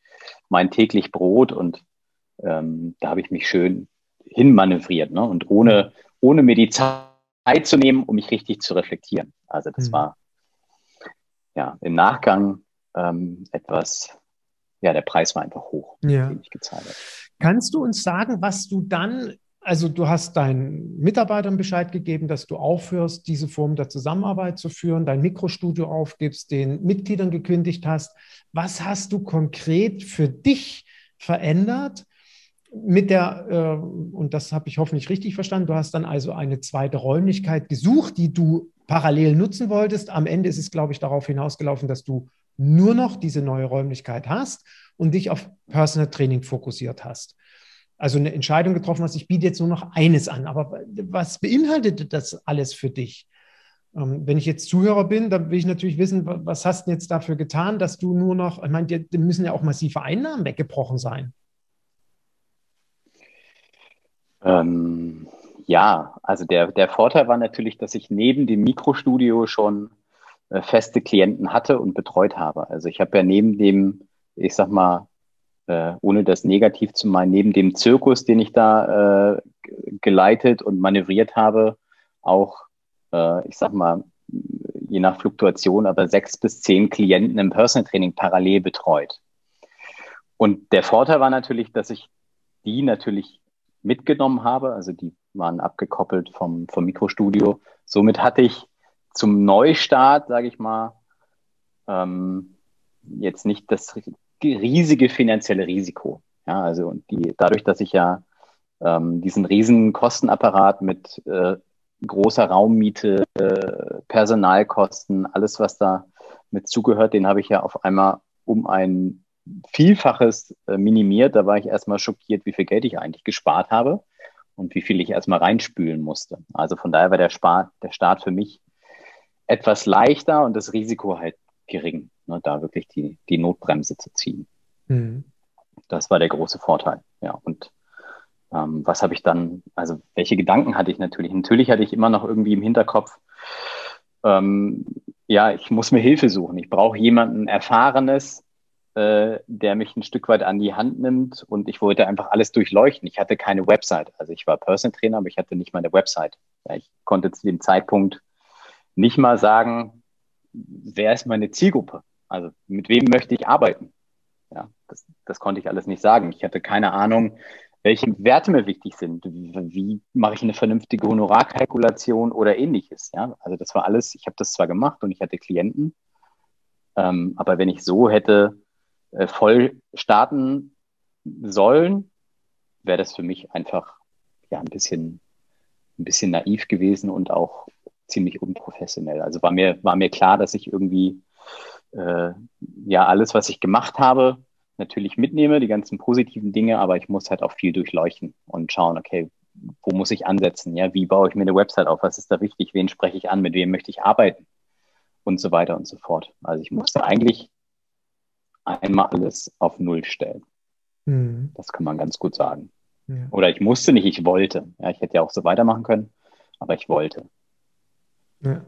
mein täglich Brot und ähm, da habe ich mich schön hinmanövriert ne? und ohne, ohne mir die Zeit zu nehmen, um mich richtig zu reflektieren. Also das mhm. war ja im Nachgang ähm, etwas ja, der Preis war einfach hoch, ja. den ich gezahlt habe. Kannst du uns sagen, was du dann, also du hast deinen Mitarbeitern Bescheid gegeben, dass du aufhörst, diese Form der Zusammenarbeit zu führen, dein Mikrostudio aufgibst, den Mitgliedern gekündigt hast. Was hast du konkret für dich verändert? Mit der, äh, und das habe ich hoffentlich richtig verstanden, du hast dann also eine zweite Räumlichkeit gesucht, die du parallel nutzen wolltest. Am Ende ist es, glaube ich, darauf hinausgelaufen, dass du nur noch diese neue Räumlichkeit hast und dich auf Personal Training fokussiert hast. Also eine Entscheidung getroffen hast, ich biete jetzt nur noch eines an. Aber was beinhaltet das alles für dich? Ähm, wenn ich jetzt Zuhörer bin, dann will ich natürlich wissen, was hast du jetzt dafür getan, dass du nur noch, ich meine, dir müssen ja auch massive Einnahmen weggebrochen sein. Ähm, ja, also der, der Vorteil war natürlich, dass ich neben dem Mikrostudio schon äh, feste Klienten hatte und betreut habe. Also ich habe ja neben dem, ich sag mal, äh, ohne das negativ zu meinen, neben dem Zirkus, den ich da äh, geleitet und manövriert habe, auch, äh, ich sag mal, je nach Fluktuation, aber sechs bis zehn Klienten im Personal Training parallel betreut. Und der Vorteil war natürlich, dass ich die natürlich mitgenommen habe, also die waren abgekoppelt vom, vom Mikrostudio. Somit hatte ich zum Neustart, sage ich mal, ähm, jetzt nicht das riesige finanzielle Risiko. Ja, also die, dadurch, dass ich ja ähm, diesen riesen Kostenapparat mit äh, großer Raummiete, äh, Personalkosten, alles, was da mit zugehört, den habe ich ja auf einmal um ein Vielfaches äh, minimiert. Da war ich erstmal schockiert, wie viel Geld ich eigentlich gespart habe und wie viel ich erstmal reinspülen musste. Also von daher war der, Spar der Start für mich etwas leichter und das Risiko halt gering, ne, da wirklich die, die Notbremse zu ziehen. Mhm. Das war der große Vorteil. Ja, und ähm, was habe ich dann, also welche Gedanken hatte ich natürlich? Natürlich hatte ich immer noch irgendwie im Hinterkopf, ähm, ja, ich muss mir Hilfe suchen. Ich brauche jemanden Erfahrenes, äh, der mich ein Stück weit an die Hand nimmt und ich wollte einfach alles durchleuchten. Ich hatte keine Website. Also ich war Personal Trainer, aber ich hatte nicht mal eine Website. Ja, ich konnte zu dem Zeitpunkt nicht mal sagen, wer ist meine Zielgruppe? Also mit wem möchte ich arbeiten? Ja, das, das konnte ich alles nicht sagen. Ich hatte keine Ahnung, welche Werte mir wichtig sind. Wie, wie mache ich eine vernünftige Honorarkalkulation oder ähnliches? Ja, also das war alles, ich habe das zwar gemacht und ich hatte Klienten, ähm, aber wenn ich so hätte äh, voll starten sollen, wäre das für mich einfach ja ein bisschen, ein bisschen naiv gewesen und auch ziemlich unprofessionell. Also war mir, war mir klar, dass ich irgendwie äh, ja alles, was ich gemacht habe, natürlich mitnehme, die ganzen positiven Dinge, aber ich muss halt auch viel durchleuchten und schauen, okay, wo muss ich ansetzen? Ja, wie baue ich mir eine Website auf? Was ist da wichtig? Wen spreche ich an? Mit wem möchte ich arbeiten? Und so weiter und so fort. Also ich musste eigentlich einmal alles auf Null stellen. Mhm. Das kann man ganz gut sagen. Ja. Oder ich musste nicht, ich wollte. Ja, ich hätte ja auch so weitermachen können, aber ich wollte. Ja.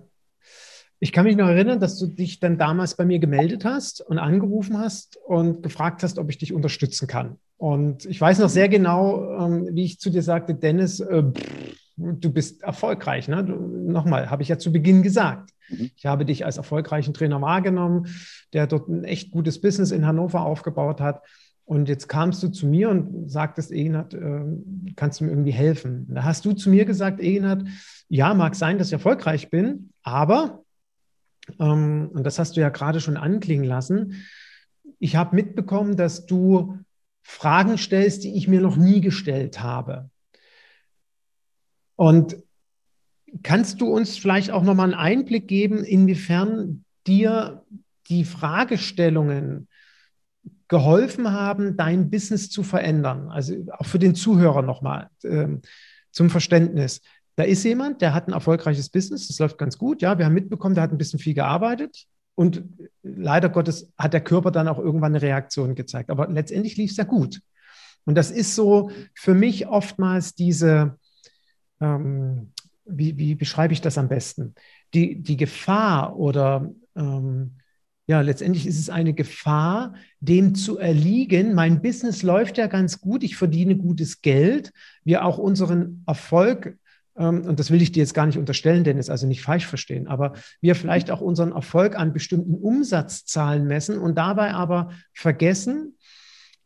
Ich kann mich noch erinnern, dass du dich dann damals bei mir gemeldet hast und angerufen hast und gefragt hast, ob ich dich unterstützen kann. Und ich weiß noch sehr genau, ähm, wie ich zu dir sagte, Dennis, äh, du bist erfolgreich. Ne? Nochmal, habe ich ja zu Beginn gesagt. Mhm. Ich habe dich als erfolgreichen Trainer wahrgenommen, der dort ein echt gutes Business in Hannover aufgebaut hat. Und jetzt kamst du zu mir und sagtest, Egenhard, äh, kannst du mir irgendwie helfen? Da hast du zu mir gesagt, Egenhard, ja, mag sein, dass ich erfolgreich bin, aber ähm, und das hast du ja gerade schon anklingen lassen, ich habe mitbekommen, dass du Fragen stellst, die ich mir noch nie gestellt habe. Und kannst du uns vielleicht auch nochmal einen Einblick geben, inwiefern dir die Fragestellungen geholfen haben, dein Business zu verändern? Also auch für den Zuhörer nochmal äh, zum Verständnis. Da ist jemand, der hat ein erfolgreiches Business, das läuft ganz gut. Ja, wir haben mitbekommen, der hat ein bisschen viel gearbeitet und leider Gottes hat der Körper dann auch irgendwann eine Reaktion gezeigt. Aber letztendlich lief es ja gut. Und das ist so für mich oftmals diese, ähm, wie, wie, beschreibe ich das am besten? Die, die Gefahr oder ähm, ja, letztendlich ist es eine Gefahr, dem zu erliegen. Mein Business läuft ja ganz gut, ich verdiene gutes Geld, wir auch unseren Erfolg ähm, und das will ich dir jetzt gar nicht unterstellen, Dennis, also nicht falsch verstehen, aber wir vielleicht auch unseren Erfolg an bestimmten Umsatzzahlen messen und dabei aber vergessen,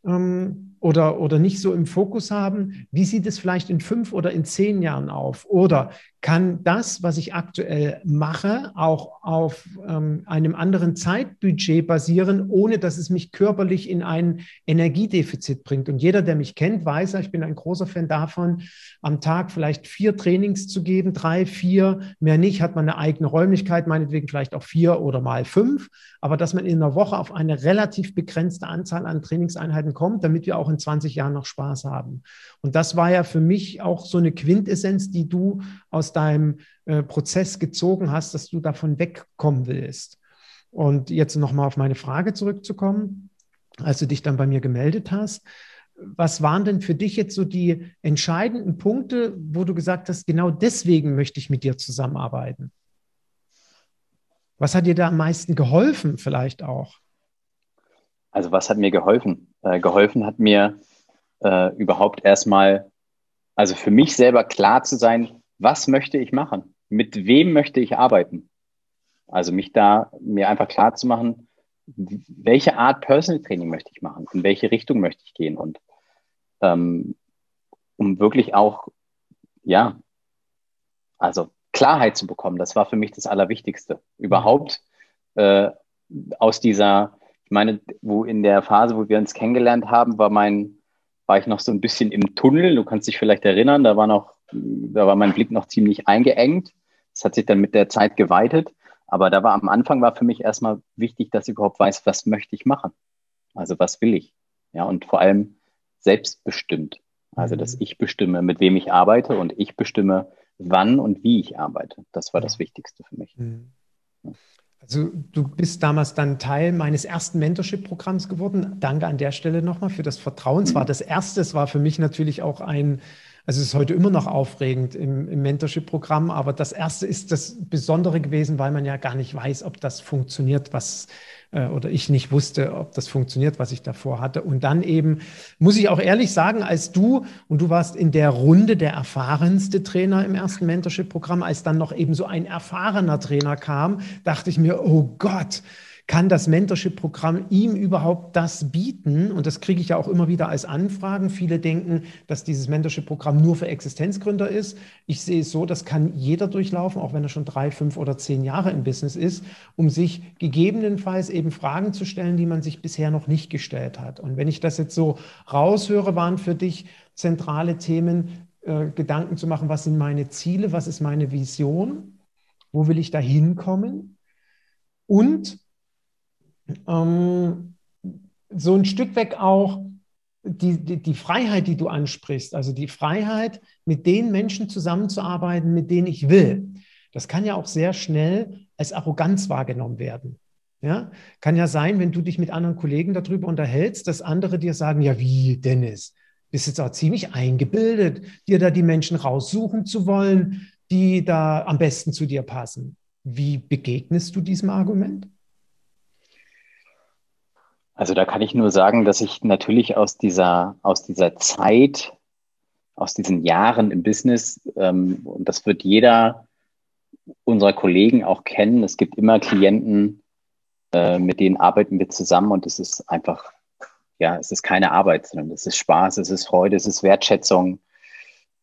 ähm, oder, oder nicht so im Fokus haben, wie sieht es vielleicht in fünf oder in zehn Jahren auf? Oder kann das, was ich aktuell mache, auch auf ähm, einem anderen Zeitbudget basieren, ohne dass es mich körperlich in ein Energiedefizit bringt? Und jeder, der mich kennt, weiß, ich bin ein großer Fan davon, am Tag vielleicht vier Trainings zu geben, drei, vier, mehr nicht, hat man eine eigene Räumlichkeit, meinetwegen vielleicht auch vier oder mal fünf, aber dass man in einer Woche auf eine relativ begrenzte Anzahl an Trainingseinheiten kommt, damit wir auch in in 20 Jahren noch Spaß haben. Und das war ja für mich auch so eine Quintessenz, die du aus deinem äh, Prozess gezogen hast, dass du davon wegkommen willst. Und jetzt nochmal auf meine Frage zurückzukommen, als du dich dann bei mir gemeldet hast. Was waren denn für dich jetzt so die entscheidenden Punkte, wo du gesagt hast, genau deswegen möchte ich mit dir zusammenarbeiten? Was hat dir da am meisten geholfen, vielleicht auch? Also was hat mir geholfen? Äh, geholfen hat mir äh, überhaupt erstmal, also für mich selber klar zu sein, was möchte ich machen? Mit wem möchte ich arbeiten? Also mich da, mir einfach klar zu machen, welche Art Personal Training möchte ich machen? In welche Richtung möchte ich gehen? Und ähm, um wirklich auch, ja, also Klarheit zu bekommen, das war für mich das Allerwichtigste. Überhaupt äh, aus dieser ich meine, wo in der Phase, wo wir uns kennengelernt haben, war mein, war ich noch so ein bisschen im Tunnel. Du kannst dich vielleicht erinnern, da war noch, da war mein Blick noch ziemlich eingeengt. Das hat sich dann mit der Zeit geweitet. Aber da war am Anfang war für mich erstmal wichtig, dass ich überhaupt weiß, was möchte ich machen? Also was will ich? Ja, und vor allem selbstbestimmt. Also, dass mhm. ich bestimme, mit wem ich arbeite und ich bestimme, wann und wie ich arbeite. Das war das Wichtigste für mich. Mhm. Also du bist damals dann Teil meines ersten Mentorship-Programms geworden. Danke an der Stelle nochmal für das Vertrauen. Es war mhm. das erste, es war für mich natürlich auch ein, also es ist heute immer noch aufregend im, im Mentorship-Programm, aber das erste ist das Besondere gewesen, weil man ja gar nicht weiß, ob das funktioniert, was äh, oder ich nicht wusste, ob das funktioniert, was ich davor hatte. Und dann eben, muss ich auch ehrlich sagen, als du, und du warst in der Runde der erfahrenste Trainer im ersten Mentorship-Programm, als dann noch eben so ein erfahrener Trainer kam, dachte ich mir, oh Gott, kann das Mentorship-Programm ihm überhaupt das bieten? Und das kriege ich ja auch immer wieder als Anfragen. Viele denken, dass dieses Mentorship-Programm nur für Existenzgründer ist. Ich sehe es so, das kann jeder durchlaufen, auch wenn er schon drei, fünf oder zehn Jahre im Business ist, um sich gegebenenfalls eben Fragen zu stellen, die man sich bisher noch nicht gestellt hat. Und wenn ich das jetzt so raushöre, waren für dich zentrale Themen, äh, Gedanken zu machen, was sind meine Ziele, was ist meine Vision, wo will ich da hinkommen? Und ähm, so ein Stück weg auch die, die, die Freiheit, die du ansprichst, also die Freiheit, mit den Menschen zusammenzuarbeiten, mit denen ich will. Das kann ja auch sehr schnell als Arroganz wahrgenommen werden. Ja, kann ja sein, wenn du dich mit anderen Kollegen darüber unterhältst, dass andere dir sagen, ja, wie, Dennis, bist jetzt auch ziemlich eingebildet, dir da die Menschen raussuchen zu wollen, die da am besten zu dir passen. Wie begegnest du diesem Argument? Also da kann ich nur sagen, dass ich natürlich aus dieser, aus dieser Zeit, aus diesen Jahren im Business, ähm, und das wird jeder unserer Kollegen auch kennen, es gibt immer Klienten, äh, mit denen arbeiten wir zusammen und es ist einfach, ja, es ist keine Arbeit, sondern es ist Spaß, es ist Freude, es ist Wertschätzung.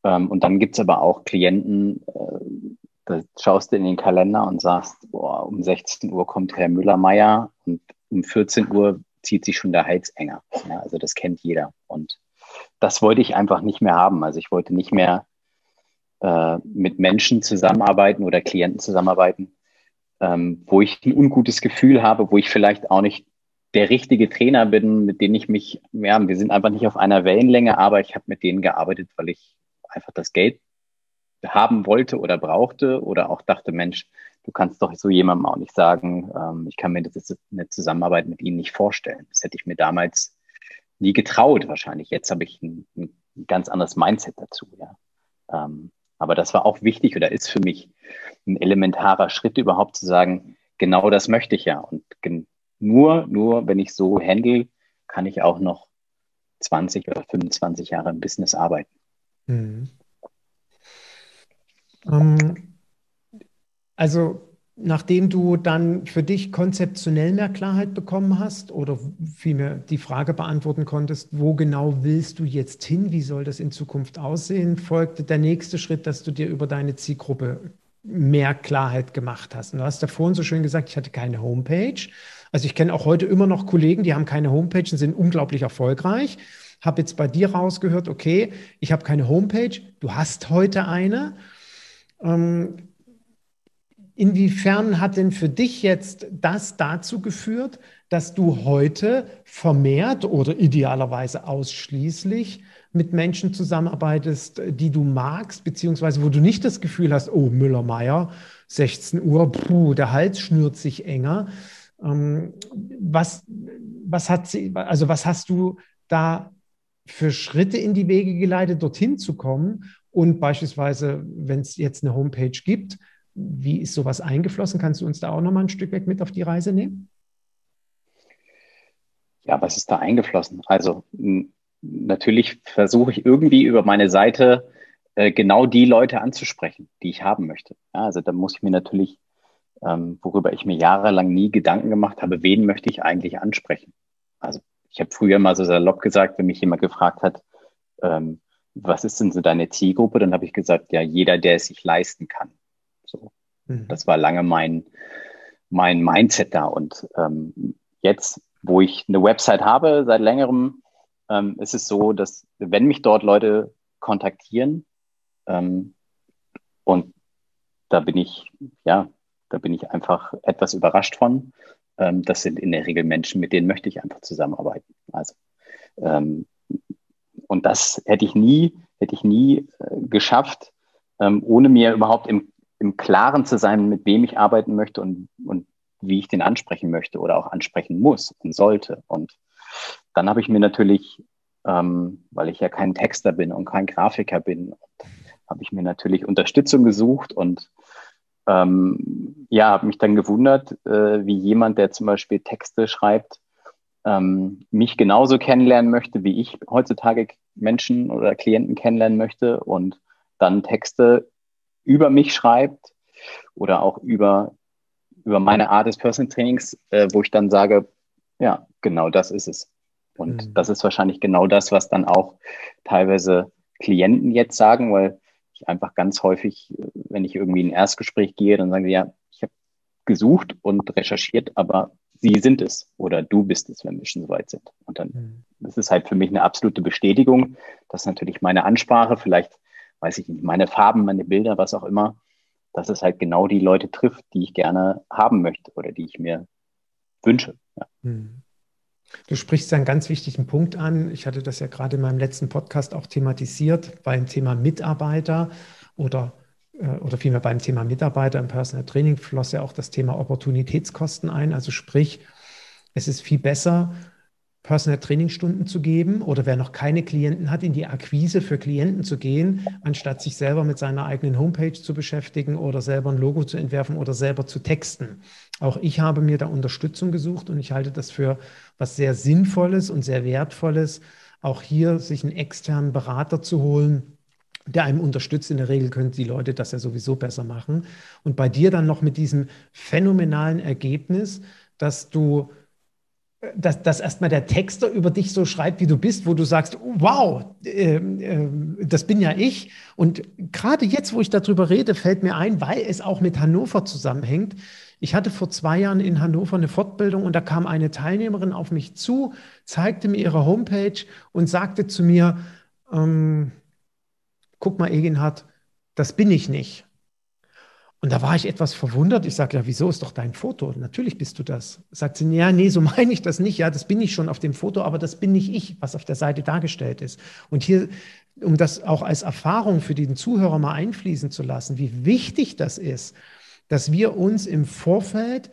Ähm, und dann gibt's aber auch Klienten, äh, da schaust du in den Kalender und sagst, boah, um 16 Uhr kommt Herr Müller-Meyer und um 14 Uhr zieht sich schon der Hals enger. Ja, also das kennt jeder. Und das wollte ich einfach nicht mehr haben. Also ich wollte nicht mehr äh, mit Menschen zusammenarbeiten oder Klienten zusammenarbeiten, ähm, wo ich ein ungutes Gefühl habe, wo ich vielleicht auch nicht der richtige Trainer bin, mit dem ich mich, ja, wir sind einfach nicht auf einer Wellenlänge, aber ich habe mit denen gearbeitet, weil ich einfach das Geld haben wollte oder brauchte oder auch dachte, Mensch, du kannst doch so jemandem auch nicht sagen, ähm, ich kann mir das, eine Zusammenarbeit mit ihnen nicht vorstellen. Das hätte ich mir damals nie getraut, wahrscheinlich. Jetzt habe ich ein, ein, ganz anderes Mindset dazu, ja. Ähm, aber das war auch wichtig oder ist für mich ein elementarer Schritt überhaupt zu sagen, genau das möchte ich ja. Und nur, nur wenn ich so handle, kann ich auch noch 20 oder 25 Jahre im Business arbeiten. Mhm. Um, also nachdem du dann für dich konzeptionell mehr Klarheit bekommen hast oder vielmehr die Frage beantworten konntest, wo genau willst du jetzt hin, wie soll das in Zukunft aussehen, folgte der nächste Schritt, dass du dir über deine Zielgruppe mehr Klarheit gemacht hast. Und du hast ja vorhin so schön gesagt, ich hatte keine Homepage. Also ich kenne auch heute immer noch Kollegen, die haben keine Homepage und sind unglaublich erfolgreich. Habe jetzt bei dir rausgehört, okay, ich habe keine Homepage, du hast heute eine. Ähm, Inwiefern hat denn für dich jetzt das dazu geführt, dass du heute vermehrt oder idealerweise ausschließlich mit Menschen zusammenarbeitest, die du magst, beziehungsweise wo du nicht das Gefühl hast, oh, Müller-Meyer, 16 Uhr, puh, der Hals schnürt sich enger. Ähm, was, was hat sie, also was hast du da für Schritte in die Wege geleitet, dorthin zu kommen? Und beispielsweise, wenn es jetzt eine Homepage gibt, wie ist sowas eingeflossen? Kannst du uns da auch noch mal ein Stück weg mit auf die Reise nehmen? Ja, was ist da eingeflossen? Also natürlich versuche ich irgendwie über meine Seite äh, genau die Leute anzusprechen, die ich haben möchte. Ja, also da muss ich mir natürlich, ähm, worüber ich mir jahrelang nie Gedanken gemacht habe, wen möchte ich eigentlich ansprechen? Also ich habe früher mal so salopp gesagt, wenn mich jemand gefragt hat, ähm, was ist denn so deine Zielgruppe, dann habe ich gesagt, ja, jeder, der es sich leisten kann. Mhm. Das war lange mein, mein Mindset da. Und ähm, jetzt, wo ich eine Website habe, seit längerem, ähm, ist es so, dass wenn mich dort Leute kontaktieren, ähm, und da bin ich, ja, da bin ich einfach etwas überrascht von. Ähm, das sind in der Regel Menschen, mit denen möchte ich einfach zusammenarbeiten. Also, ähm, und das hätte ich nie, hätte ich nie äh, geschafft, ähm, ohne mir überhaupt im, im Klaren zu sein, mit wem ich arbeiten möchte und, und wie ich den ansprechen möchte oder auch ansprechen muss und sollte. Und dann habe ich mir natürlich, ähm, weil ich ja kein Texter bin und kein Grafiker bin, habe ich mir natürlich Unterstützung gesucht und ähm, ja, habe mich dann gewundert, äh, wie jemand, der zum Beispiel Texte schreibt, ähm, mich genauso kennenlernen möchte, wie ich heutzutage Menschen oder Klienten kennenlernen möchte und dann Texte über mich schreibt oder auch über, über meine Art des Personal Trainings, äh, wo ich dann sage, ja, genau das ist es. Und mhm. das ist wahrscheinlich genau das, was dann auch teilweise Klienten jetzt sagen, weil ich einfach ganz häufig, wenn ich irgendwie in ein Erstgespräch gehe, dann sagen sie, ja, ich habe gesucht und recherchiert, aber sie sind es oder du bist es, wenn wir schon so weit sind. Und dann mhm. das ist halt für mich eine absolute Bestätigung, dass natürlich meine Ansprache, vielleicht, weiß ich nicht, meine Farben, meine Bilder, was auch immer, dass es halt genau die Leute trifft, die ich gerne haben möchte oder die ich mir wünsche. Ja. Mhm. Du sprichst einen ganz wichtigen Punkt an. Ich hatte das ja gerade in meinem letzten Podcast auch thematisiert beim Thema Mitarbeiter oder, äh, oder vielmehr beim Thema Mitarbeiter im Personal Training floss ja auch das Thema Opportunitätskosten ein. Also sprich, es ist viel besser, Personal Trainingstunden zu geben oder wer noch keine Klienten hat, in die Akquise für Klienten zu gehen, anstatt sich selber mit seiner eigenen Homepage zu beschäftigen oder selber ein Logo zu entwerfen oder selber zu texten. Auch ich habe mir da Unterstützung gesucht und ich halte das für was sehr Sinnvolles und sehr Wertvolles, auch hier sich einen externen Berater zu holen, der einem unterstützt. In der Regel können die Leute das ja sowieso besser machen. Und bei dir dann noch mit diesem phänomenalen Ergebnis, dass du dass, dass erstmal der Texter über dich so schreibt, wie du bist, wo du sagst, wow, äh, äh, das bin ja ich. Und gerade jetzt, wo ich darüber rede, fällt mir ein, weil es auch mit Hannover zusammenhängt. Ich hatte vor zwei Jahren in Hannover eine Fortbildung und da kam eine Teilnehmerin auf mich zu, zeigte mir ihre Homepage und sagte zu mir, ähm, guck mal, Egenhard, das bin ich nicht. Und da war ich etwas verwundert. Ich sage, ja, wieso ist doch dein Foto? Natürlich bist du das. Sagt sie, ja, nee, so meine ich das nicht. Ja, das bin ich schon auf dem Foto, aber das bin nicht ich, was auf der Seite dargestellt ist. Und hier, um das auch als Erfahrung für den Zuhörer mal einfließen zu lassen, wie wichtig das ist, dass wir uns im Vorfeld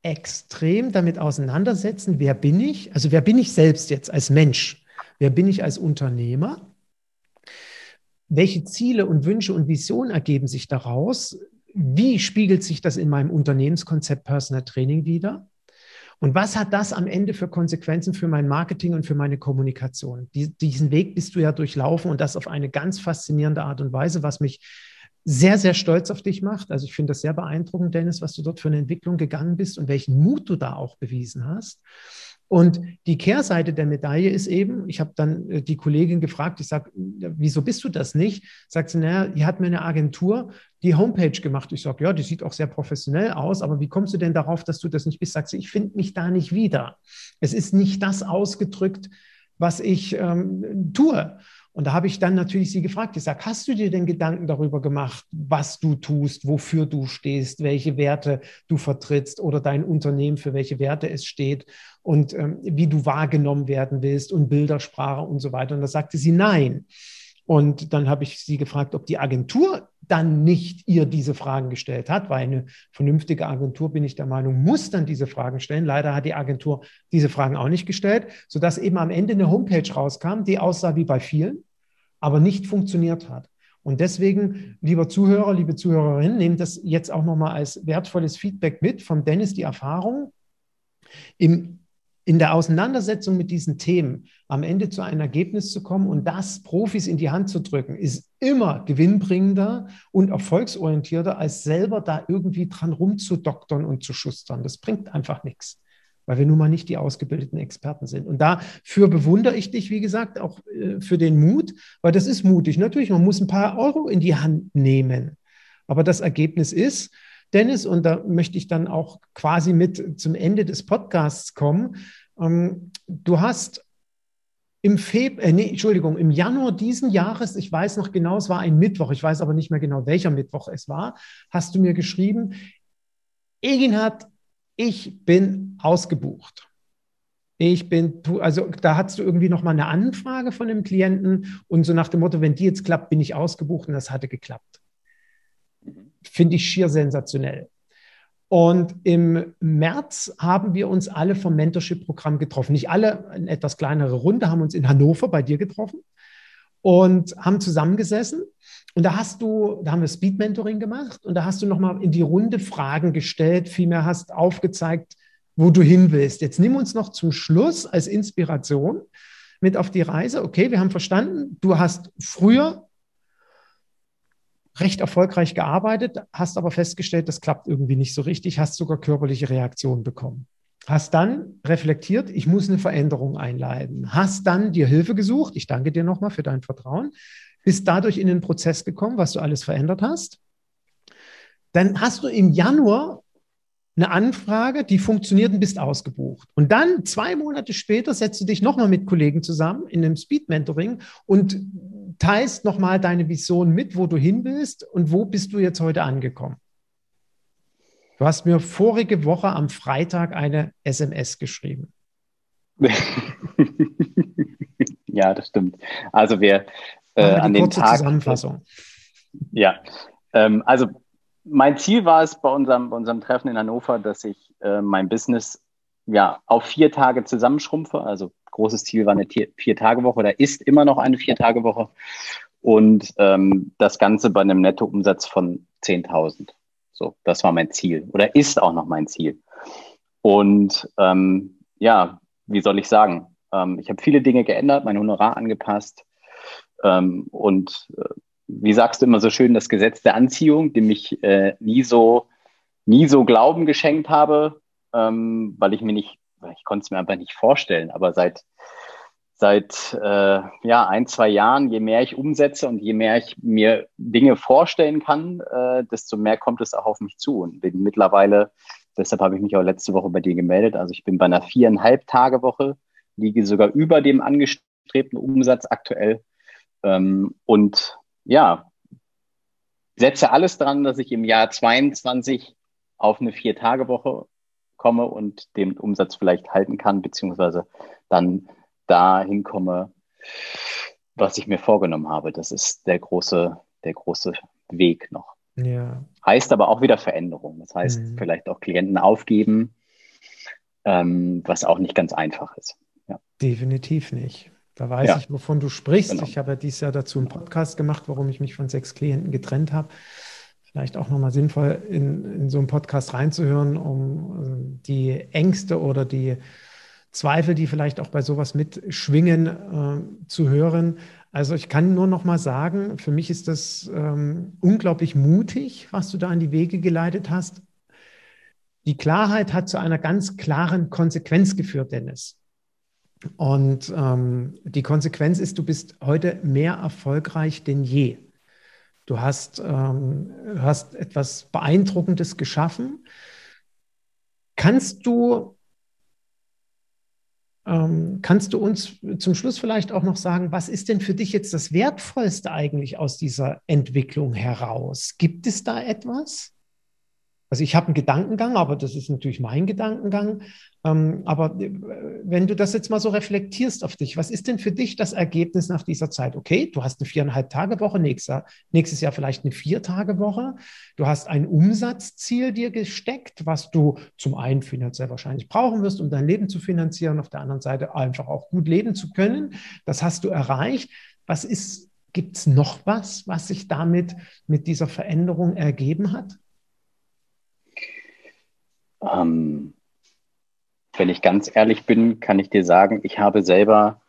extrem damit auseinandersetzen, wer bin ich? Also wer bin ich selbst jetzt als Mensch? Wer bin ich als Unternehmer? Welche Ziele und Wünsche und Visionen ergeben sich daraus? Wie spiegelt sich das in meinem Unternehmenskonzept Personal Training wieder? Und was hat das am Ende für Konsequenzen für mein Marketing und für meine Kommunikation? Die, diesen Weg bist du ja durchlaufen und das auf eine ganz faszinierende Art und Weise, was mich sehr, sehr stolz auf dich macht. Also ich finde das sehr beeindruckend, Dennis, was du dort für eine Entwicklung gegangen bist und welchen Mut du da auch bewiesen hast. Und die Kehrseite der Medaille ist eben, ich habe dann äh, die Kollegin gefragt, ich sage, wieso bist du das nicht? Sagt sie, naja, die hat mir eine Agentur die Homepage gemacht. Ich sage, ja, die sieht auch sehr professionell aus, aber wie kommst du denn darauf, dass du das nicht bist? Sagt sie, ich finde mich da nicht wieder. Es ist nicht das ausgedrückt, was ich ähm, tue. Und da habe ich dann natürlich sie gefragt, ich sage, hast du dir denn Gedanken darüber gemacht, was du tust, wofür du stehst, welche Werte du vertrittst oder dein Unternehmen, für welche Werte es steht und ähm, wie du wahrgenommen werden willst und Bildersprache und so weiter. Und da sagte sie nein. Und dann habe ich sie gefragt, ob die Agentur dann nicht ihr diese Fragen gestellt hat, weil eine vernünftige Agentur, bin ich der Meinung, muss dann diese Fragen stellen. Leider hat die Agentur diese Fragen auch nicht gestellt, sodass eben am Ende eine Homepage rauskam, die aussah wie bei vielen, aber nicht funktioniert hat. Und deswegen, lieber Zuhörer, liebe Zuhörerinnen, nehmt das jetzt auch nochmal als wertvolles Feedback mit von Dennis, die Erfahrung. Im in der Auseinandersetzung mit diesen Themen am Ende zu einem Ergebnis zu kommen und das Profis in die Hand zu drücken, ist immer gewinnbringender und erfolgsorientierter, als selber da irgendwie dran rumzudoktern und zu schustern. Das bringt einfach nichts, weil wir nun mal nicht die ausgebildeten Experten sind. Und dafür bewundere ich dich, wie gesagt, auch äh, für den Mut, weil das ist mutig. Natürlich, man muss ein paar Euro in die Hand nehmen. Aber das Ergebnis ist, Dennis, und da möchte ich dann auch quasi mit zum Ende des Podcasts kommen, ähm, du hast im Februar, äh, nee, Entschuldigung, im Januar diesen Jahres, ich weiß noch genau, es war ein Mittwoch, ich weiß aber nicht mehr genau, welcher Mittwoch es war, hast du mir geschrieben, Eginhard, ich bin ausgebucht. Ich bin, also da hattest du irgendwie noch mal eine Anfrage von dem Klienten und so nach dem Motto, wenn die jetzt klappt, bin ich ausgebucht und das hatte geklappt. Finde ich schier sensationell. Und im März haben wir uns alle vom Mentorship-Programm getroffen. Nicht alle, eine etwas kleinere Runde, haben uns in Hannover bei dir getroffen und haben zusammengesessen. Und da hast du, da haben wir Speed-Mentoring gemacht und da hast du nochmal in die Runde Fragen gestellt, vielmehr hast aufgezeigt, wo du hin willst. Jetzt nimm uns noch zum Schluss als Inspiration mit auf die Reise. Okay, wir haben verstanden, du hast früher recht erfolgreich gearbeitet, hast aber festgestellt, das klappt irgendwie nicht so richtig, hast sogar körperliche Reaktionen bekommen. Hast dann reflektiert, ich muss eine Veränderung einleiten. Hast dann dir Hilfe gesucht. Ich danke dir nochmal für dein Vertrauen. Bist dadurch in den Prozess gekommen, was du alles verändert hast. Dann hast du im Januar eine Anfrage, die funktioniert und bist ausgebucht. Und dann zwei Monate später setzt du dich nochmal mit Kollegen zusammen in einem Speed-Mentoring und teilst nochmal deine Vision mit, wo du hin willst und wo bist du jetzt heute angekommen. Du hast mir vorige Woche am Freitag eine SMS geschrieben. ja, das stimmt. Also wir äh, an dem Tag. Zusammenfassung. Ja, ähm, also mein Ziel war es bei unserem, bei unserem Treffen in Hannover, dass ich äh, mein Business ja auf vier Tage zusammenschrumpfe. Also großes Ziel war eine Vier-Tage-Woche oder ist immer noch eine Vier-Tage-Woche. Und ähm, das Ganze bei einem Nettoumsatz von 10.000. So, das war mein Ziel oder ist auch noch mein Ziel. Und ähm, ja, wie soll ich sagen? Ähm, ich habe viele Dinge geändert, mein Honorar angepasst ähm, und äh, wie sagst du immer so schön, das Gesetz der Anziehung, dem ich äh, nie so, nie so Glauben geschenkt habe, ähm, weil ich mir nicht, ich konnte es mir einfach nicht vorstellen. Aber seit seit äh, ja ein zwei Jahren, je mehr ich umsetze und je mehr ich mir Dinge vorstellen kann, äh, desto mehr kommt es auch auf mich zu. Und bin mittlerweile, deshalb habe ich mich auch letzte Woche bei dir gemeldet. Also ich bin bei einer viereinhalb Tage Woche, liege sogar über dem angestrebten Umsatz aktuell. Ähm, und ja, setze alles dran, dass ich im Jahr 22 auf eine Vier-Tage-Woche komme und den Umsatz vielleicht halten kann, beziehungsweise dann dahin komme, was ich mir vorgenommen habe. Das ist der große, der große Weg noch. Ja. Heißt aber auch wieder Veränderung. Das heißt, mhm. vielleicht auch Klienten aufgeben, ähm, was auch nicht ganz einfach ist. Ja. Definitiv nicht. Da weiß ja. ich, wovon du sprichst. Genau. Ich habe ja dieses Jahr dazu einen Podcast gemacht, warum ich mich von sechs Klienten getrennt habe. Vielleicht auch nochmal sinnvoll, in, in so einen Podcast reinzuhören, um äh, die Ängste oder die Zweifel, die vielleicht auch bei sowas mitschwingen, äh, zu hören. Also ich kann nur noch mal sagen, für mich ist das ähm, unglaublich mutig, was du da in die Wege geleitet hast. Die Klarheit hat zu einer ganz klaren Konsequenz geführt, Dennis. Und ähm, die Konsequenz ist, du bist heute mehr erfolgreich denn je. Du hast, ähm, hast etwas Beeindruckendes geschaffen. Kannst du, ähm, kannst du uns zum Schluss vielleicht auch noch sagen, was ist denn für dich jetzt das Wertvollste eigentlich aus dieser Entwicklung heraus? Gibt es da etwas? Also ich habe einen Gedankengang, aber das ist natürlich mein Gedankengang. Ähm, aber äh, wenn du das jetzt mal so reflektierst auf dich, was ist denn für dich das Ergebnis nach dieser Zeit? Okay, du hast eine viereinhalb Tage Woche, nächstes, nächstes Jahr vielleicht eine vier Tage Woche. Du hast ein Umsatzziel dir gesteckt, was du zum einen finanziell wahrscheinlich brauchen wirst, um dein Leben zu finanzieren, auf der anderen Seite einfach auch gut leben zu können. Das hast du erreicht. Was ist, gibt es noch was, was sich damit mit dieser Veränderung ergeben hat? Ähm, wenn ich ganz ehrlich bin, kann ich dir sagen, ich habe selber,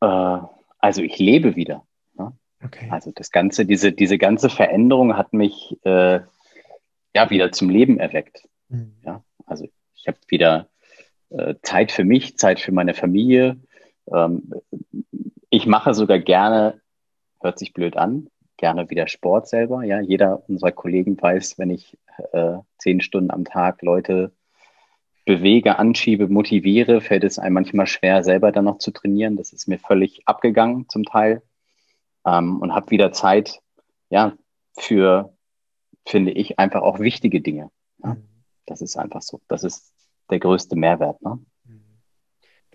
äh, also ich lebe wieder. Ne? Okay. Also das ganze, diese, diese ganze Veränderung hat mich äh, ja wieder zum Leben erweckt. Mhm. Ja, also ich habe wieder äh, Zeit für mich, Zeit für meine Familie. Ähm, ich mache sogar gerne, hört sich blöd an, gerne wieder Sport selber. Ja, jeder unserer Kollegen weiß, wenn ich äh, zehn Stunden am Tag Leute bewege, anschiebe, motiviere, fällt es einem manchmal schwer, selber dann noch zu trainieren. Das ist mir völlig abgegangen zum Teil ähm, und habe wieder Zeit, ja, für, finde ich, einfach auch wichtige Dinge. Ja? Mhm. Das ist einfach so. Das ist der größte Mehrwert. Ne?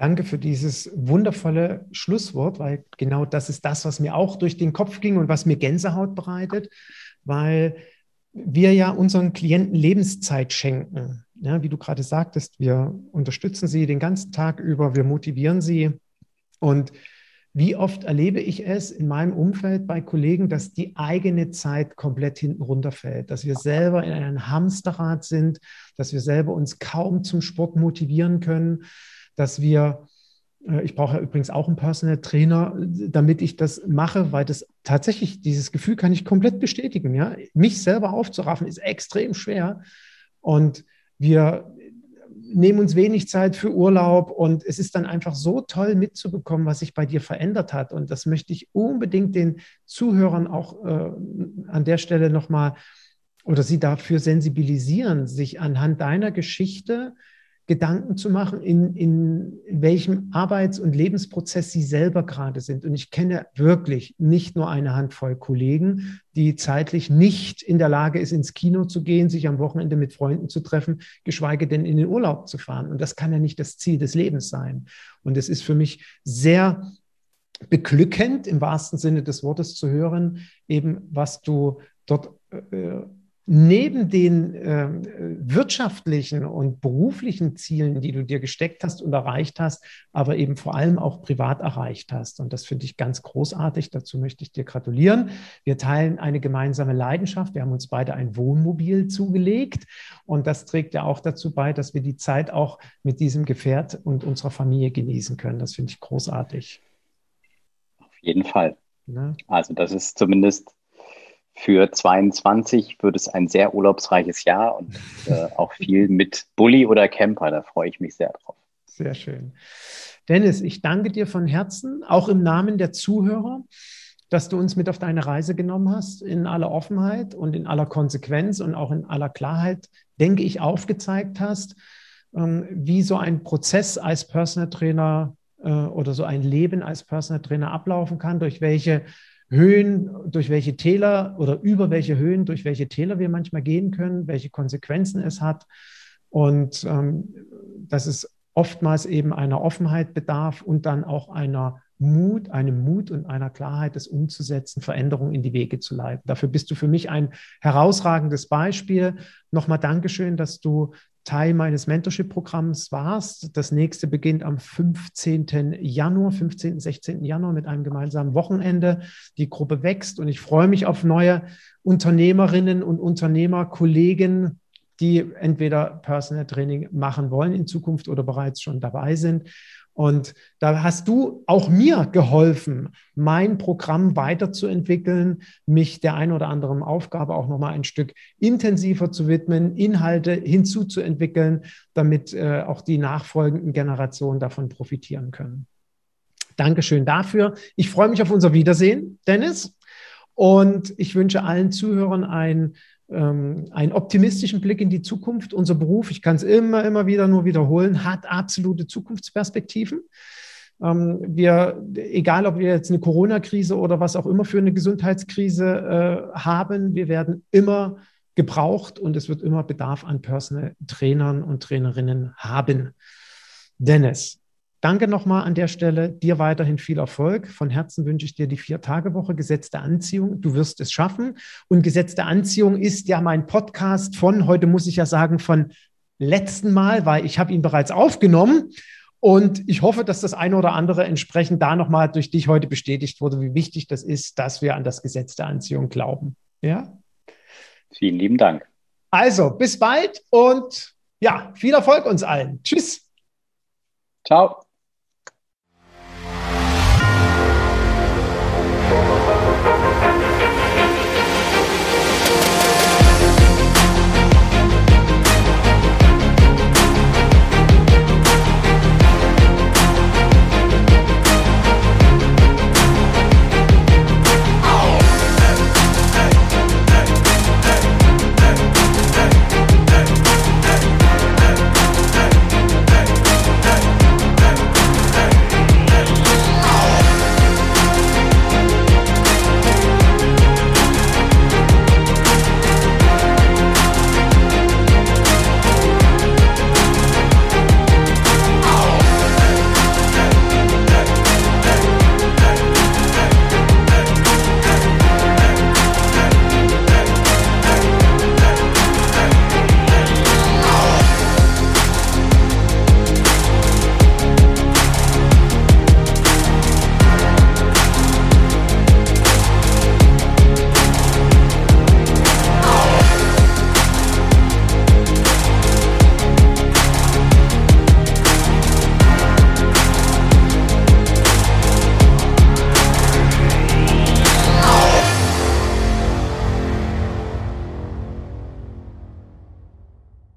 Danke für dieses wundervolle Schlusswort, weil genau das ist das, was mir auch durch den Kopf ging und was mir Gänsehaut bereitet, weil wir ja unseren Klienten Lebenszeit schenken. Ja, wie du gerade sagtest, wir unterstützen sie den ganzen Tag über, wir motivieren sie. Und wie oft erlebe ich es in meinem Umfeld bei Kollegen, dass die eigene Zeit komplett hinten runterfällt, dass wir selber in einem Hamsterrad sind, dass wir selber uns kaum zum Sport motivieren können, dass wir ich brauche übrigens auch einen Personal Trainer, damit ich das mache, weil das tatsächlich, dieses Gefühl kann ich komplett bestätigen. Ja? Mich selber aufzuraffen ist extrem schwer. Und wir nehmen uns wenig Zeit für Urlaub und es ist dann einfach so toll mitzubekommen, was sich bei dir verändert hat. Und das möchte ich unbedingt den Zuhörern auch äh, an der Stelle nochmal oder sie dafür sensibilisieren, sich anhand deiner Geschichte Gedanken zu machen, in, in welchem Arbeits- und Lebensprozess sie selber gerade sind. Und ich kenne wirklich nicht nur eine Handvoll Kollegen, die zeitlich nicht in der Lage ist, ins Kino zu gehen, sich am Wochenende mit Freunden zu treffen, geschweige denn in den Urlaub zu fahren. Und das kann ja nicht das Ziel des Lebens sein. Und es ist für mich sehr beglückend, im wahrsten Sinne des Wortes zu hören, eben was du dort äh, neben den äh, wirtschaftlichen und beruflichen Zielen, die du dir gesteckt hast und erreicht hast, aber eben vor allem auch privat erreicht hast. Und das finde ich ganz großartig. Dazu möchte ich dir gratulieren. Wir teilen eine gemeinsame Leidenschaft. Wir haben uns beide ein Wohnmobil zugelegt. Und das trägt ja auch dazu bei, dass wir die Zeit auch mit diesem Gefährt und unserer Familie genießen können. Das finde ich großartig. Auf jeden Fall. Ja. Ne? Also das ist zumindest für 22 wird es ein sehr urlaubsreiches Jahr und äh, auch viel mit Bulli oder Camper. Da freue ich mich sehr drauf. Sehr schön. Dennis, ich danke dir von Herzen, auch im Namen der Zuhörer, dass du uns mit auf deine Reise genommen hast, in aller Offenheit und in aller Konsequenz und auch in aller Klarheit, denke ich, aufgezeigt hast, ähm, wie so ein Prozess als Personal Trainer äh, oder so ein Leben als Personal Trainer ablaufen kann, durch welche Höhen, durch welche Täler oder über welche Höhen, durch welche Täler wir manchmal gehen können, welche Konsequenzen es hat. Und ähm, dass es oftmals eben einer Offenheit bedarf und dann auch einer Mut, einem Mut und einer Klarheit, das umzusetzen, Veränderungen in die Wege zu leiten. Dafür bist du für mich ein herausragendes Beispiel. Nochmal Dankeschön, dass du Teil meines Mentorship-Programms warst. Das nächste beginnt am 15. Januar, 15. 16. Januar mit einem gemeinsamen Wochenende. Die Gruppe wächst und ich freue mich auf neue Unternehmerinnen und Unternehmer, Kollegen, die entweder Personal Training machen wollen in Zukunft oder bereits schon dabei sind. Und da hast du auch mir geholfen, mein Programm weiterzuentwickeln, mich der ein oder anderen Aufgabe auch nochmal ein Stück intensiver zu widmen, Inhalte hinzuzuentwickeln, damit äh, auch die nachfolgenden Generationen davon profitieren können. Dankeschön dafür. Ich freue mich auf unser Wiedersehen, Dennis. Und ich wünsche allen Zuhörern ein ähm, einen optimistischen Blick in die Zukunft. Unser Beruf, ich kann es immer, immer wieder nur wiederholen, hat absolute Zukunftsperspektiven. Ähm, wir, egal ob wir jetzt eine Corona-Krise oder was auch immer für eine Gesundheitskrise äh, haben, wir werden immer gebraucht und es wird immer Bedarf an Personal Trainern und Trainerinnen haben. Dennis, Danke nochmal an der Stelle. Dir weiterhin viel Erfolg. Von Herzen wünsche ich dir die Vier-Tage-Woche gesetzte Anziehung. Du wirst es schaffen. Und gesetzte Anziehung ist ja mein Podcast von, heute muss ich ja sagen, von letzten Mal, weil ich habe ihn bereits aufgenommen. Und ich hoffe, dass das eine oder andere entsprechend da nochmal durch dich heute bestätigt wurde, wie wichtig das ist, dass wir an das Gesetz der Anziehung glauben. Ja? Vielen lieben Dank. Also, bis bald und ja, viel Erfolg uns allen. Tschüss. Ciao.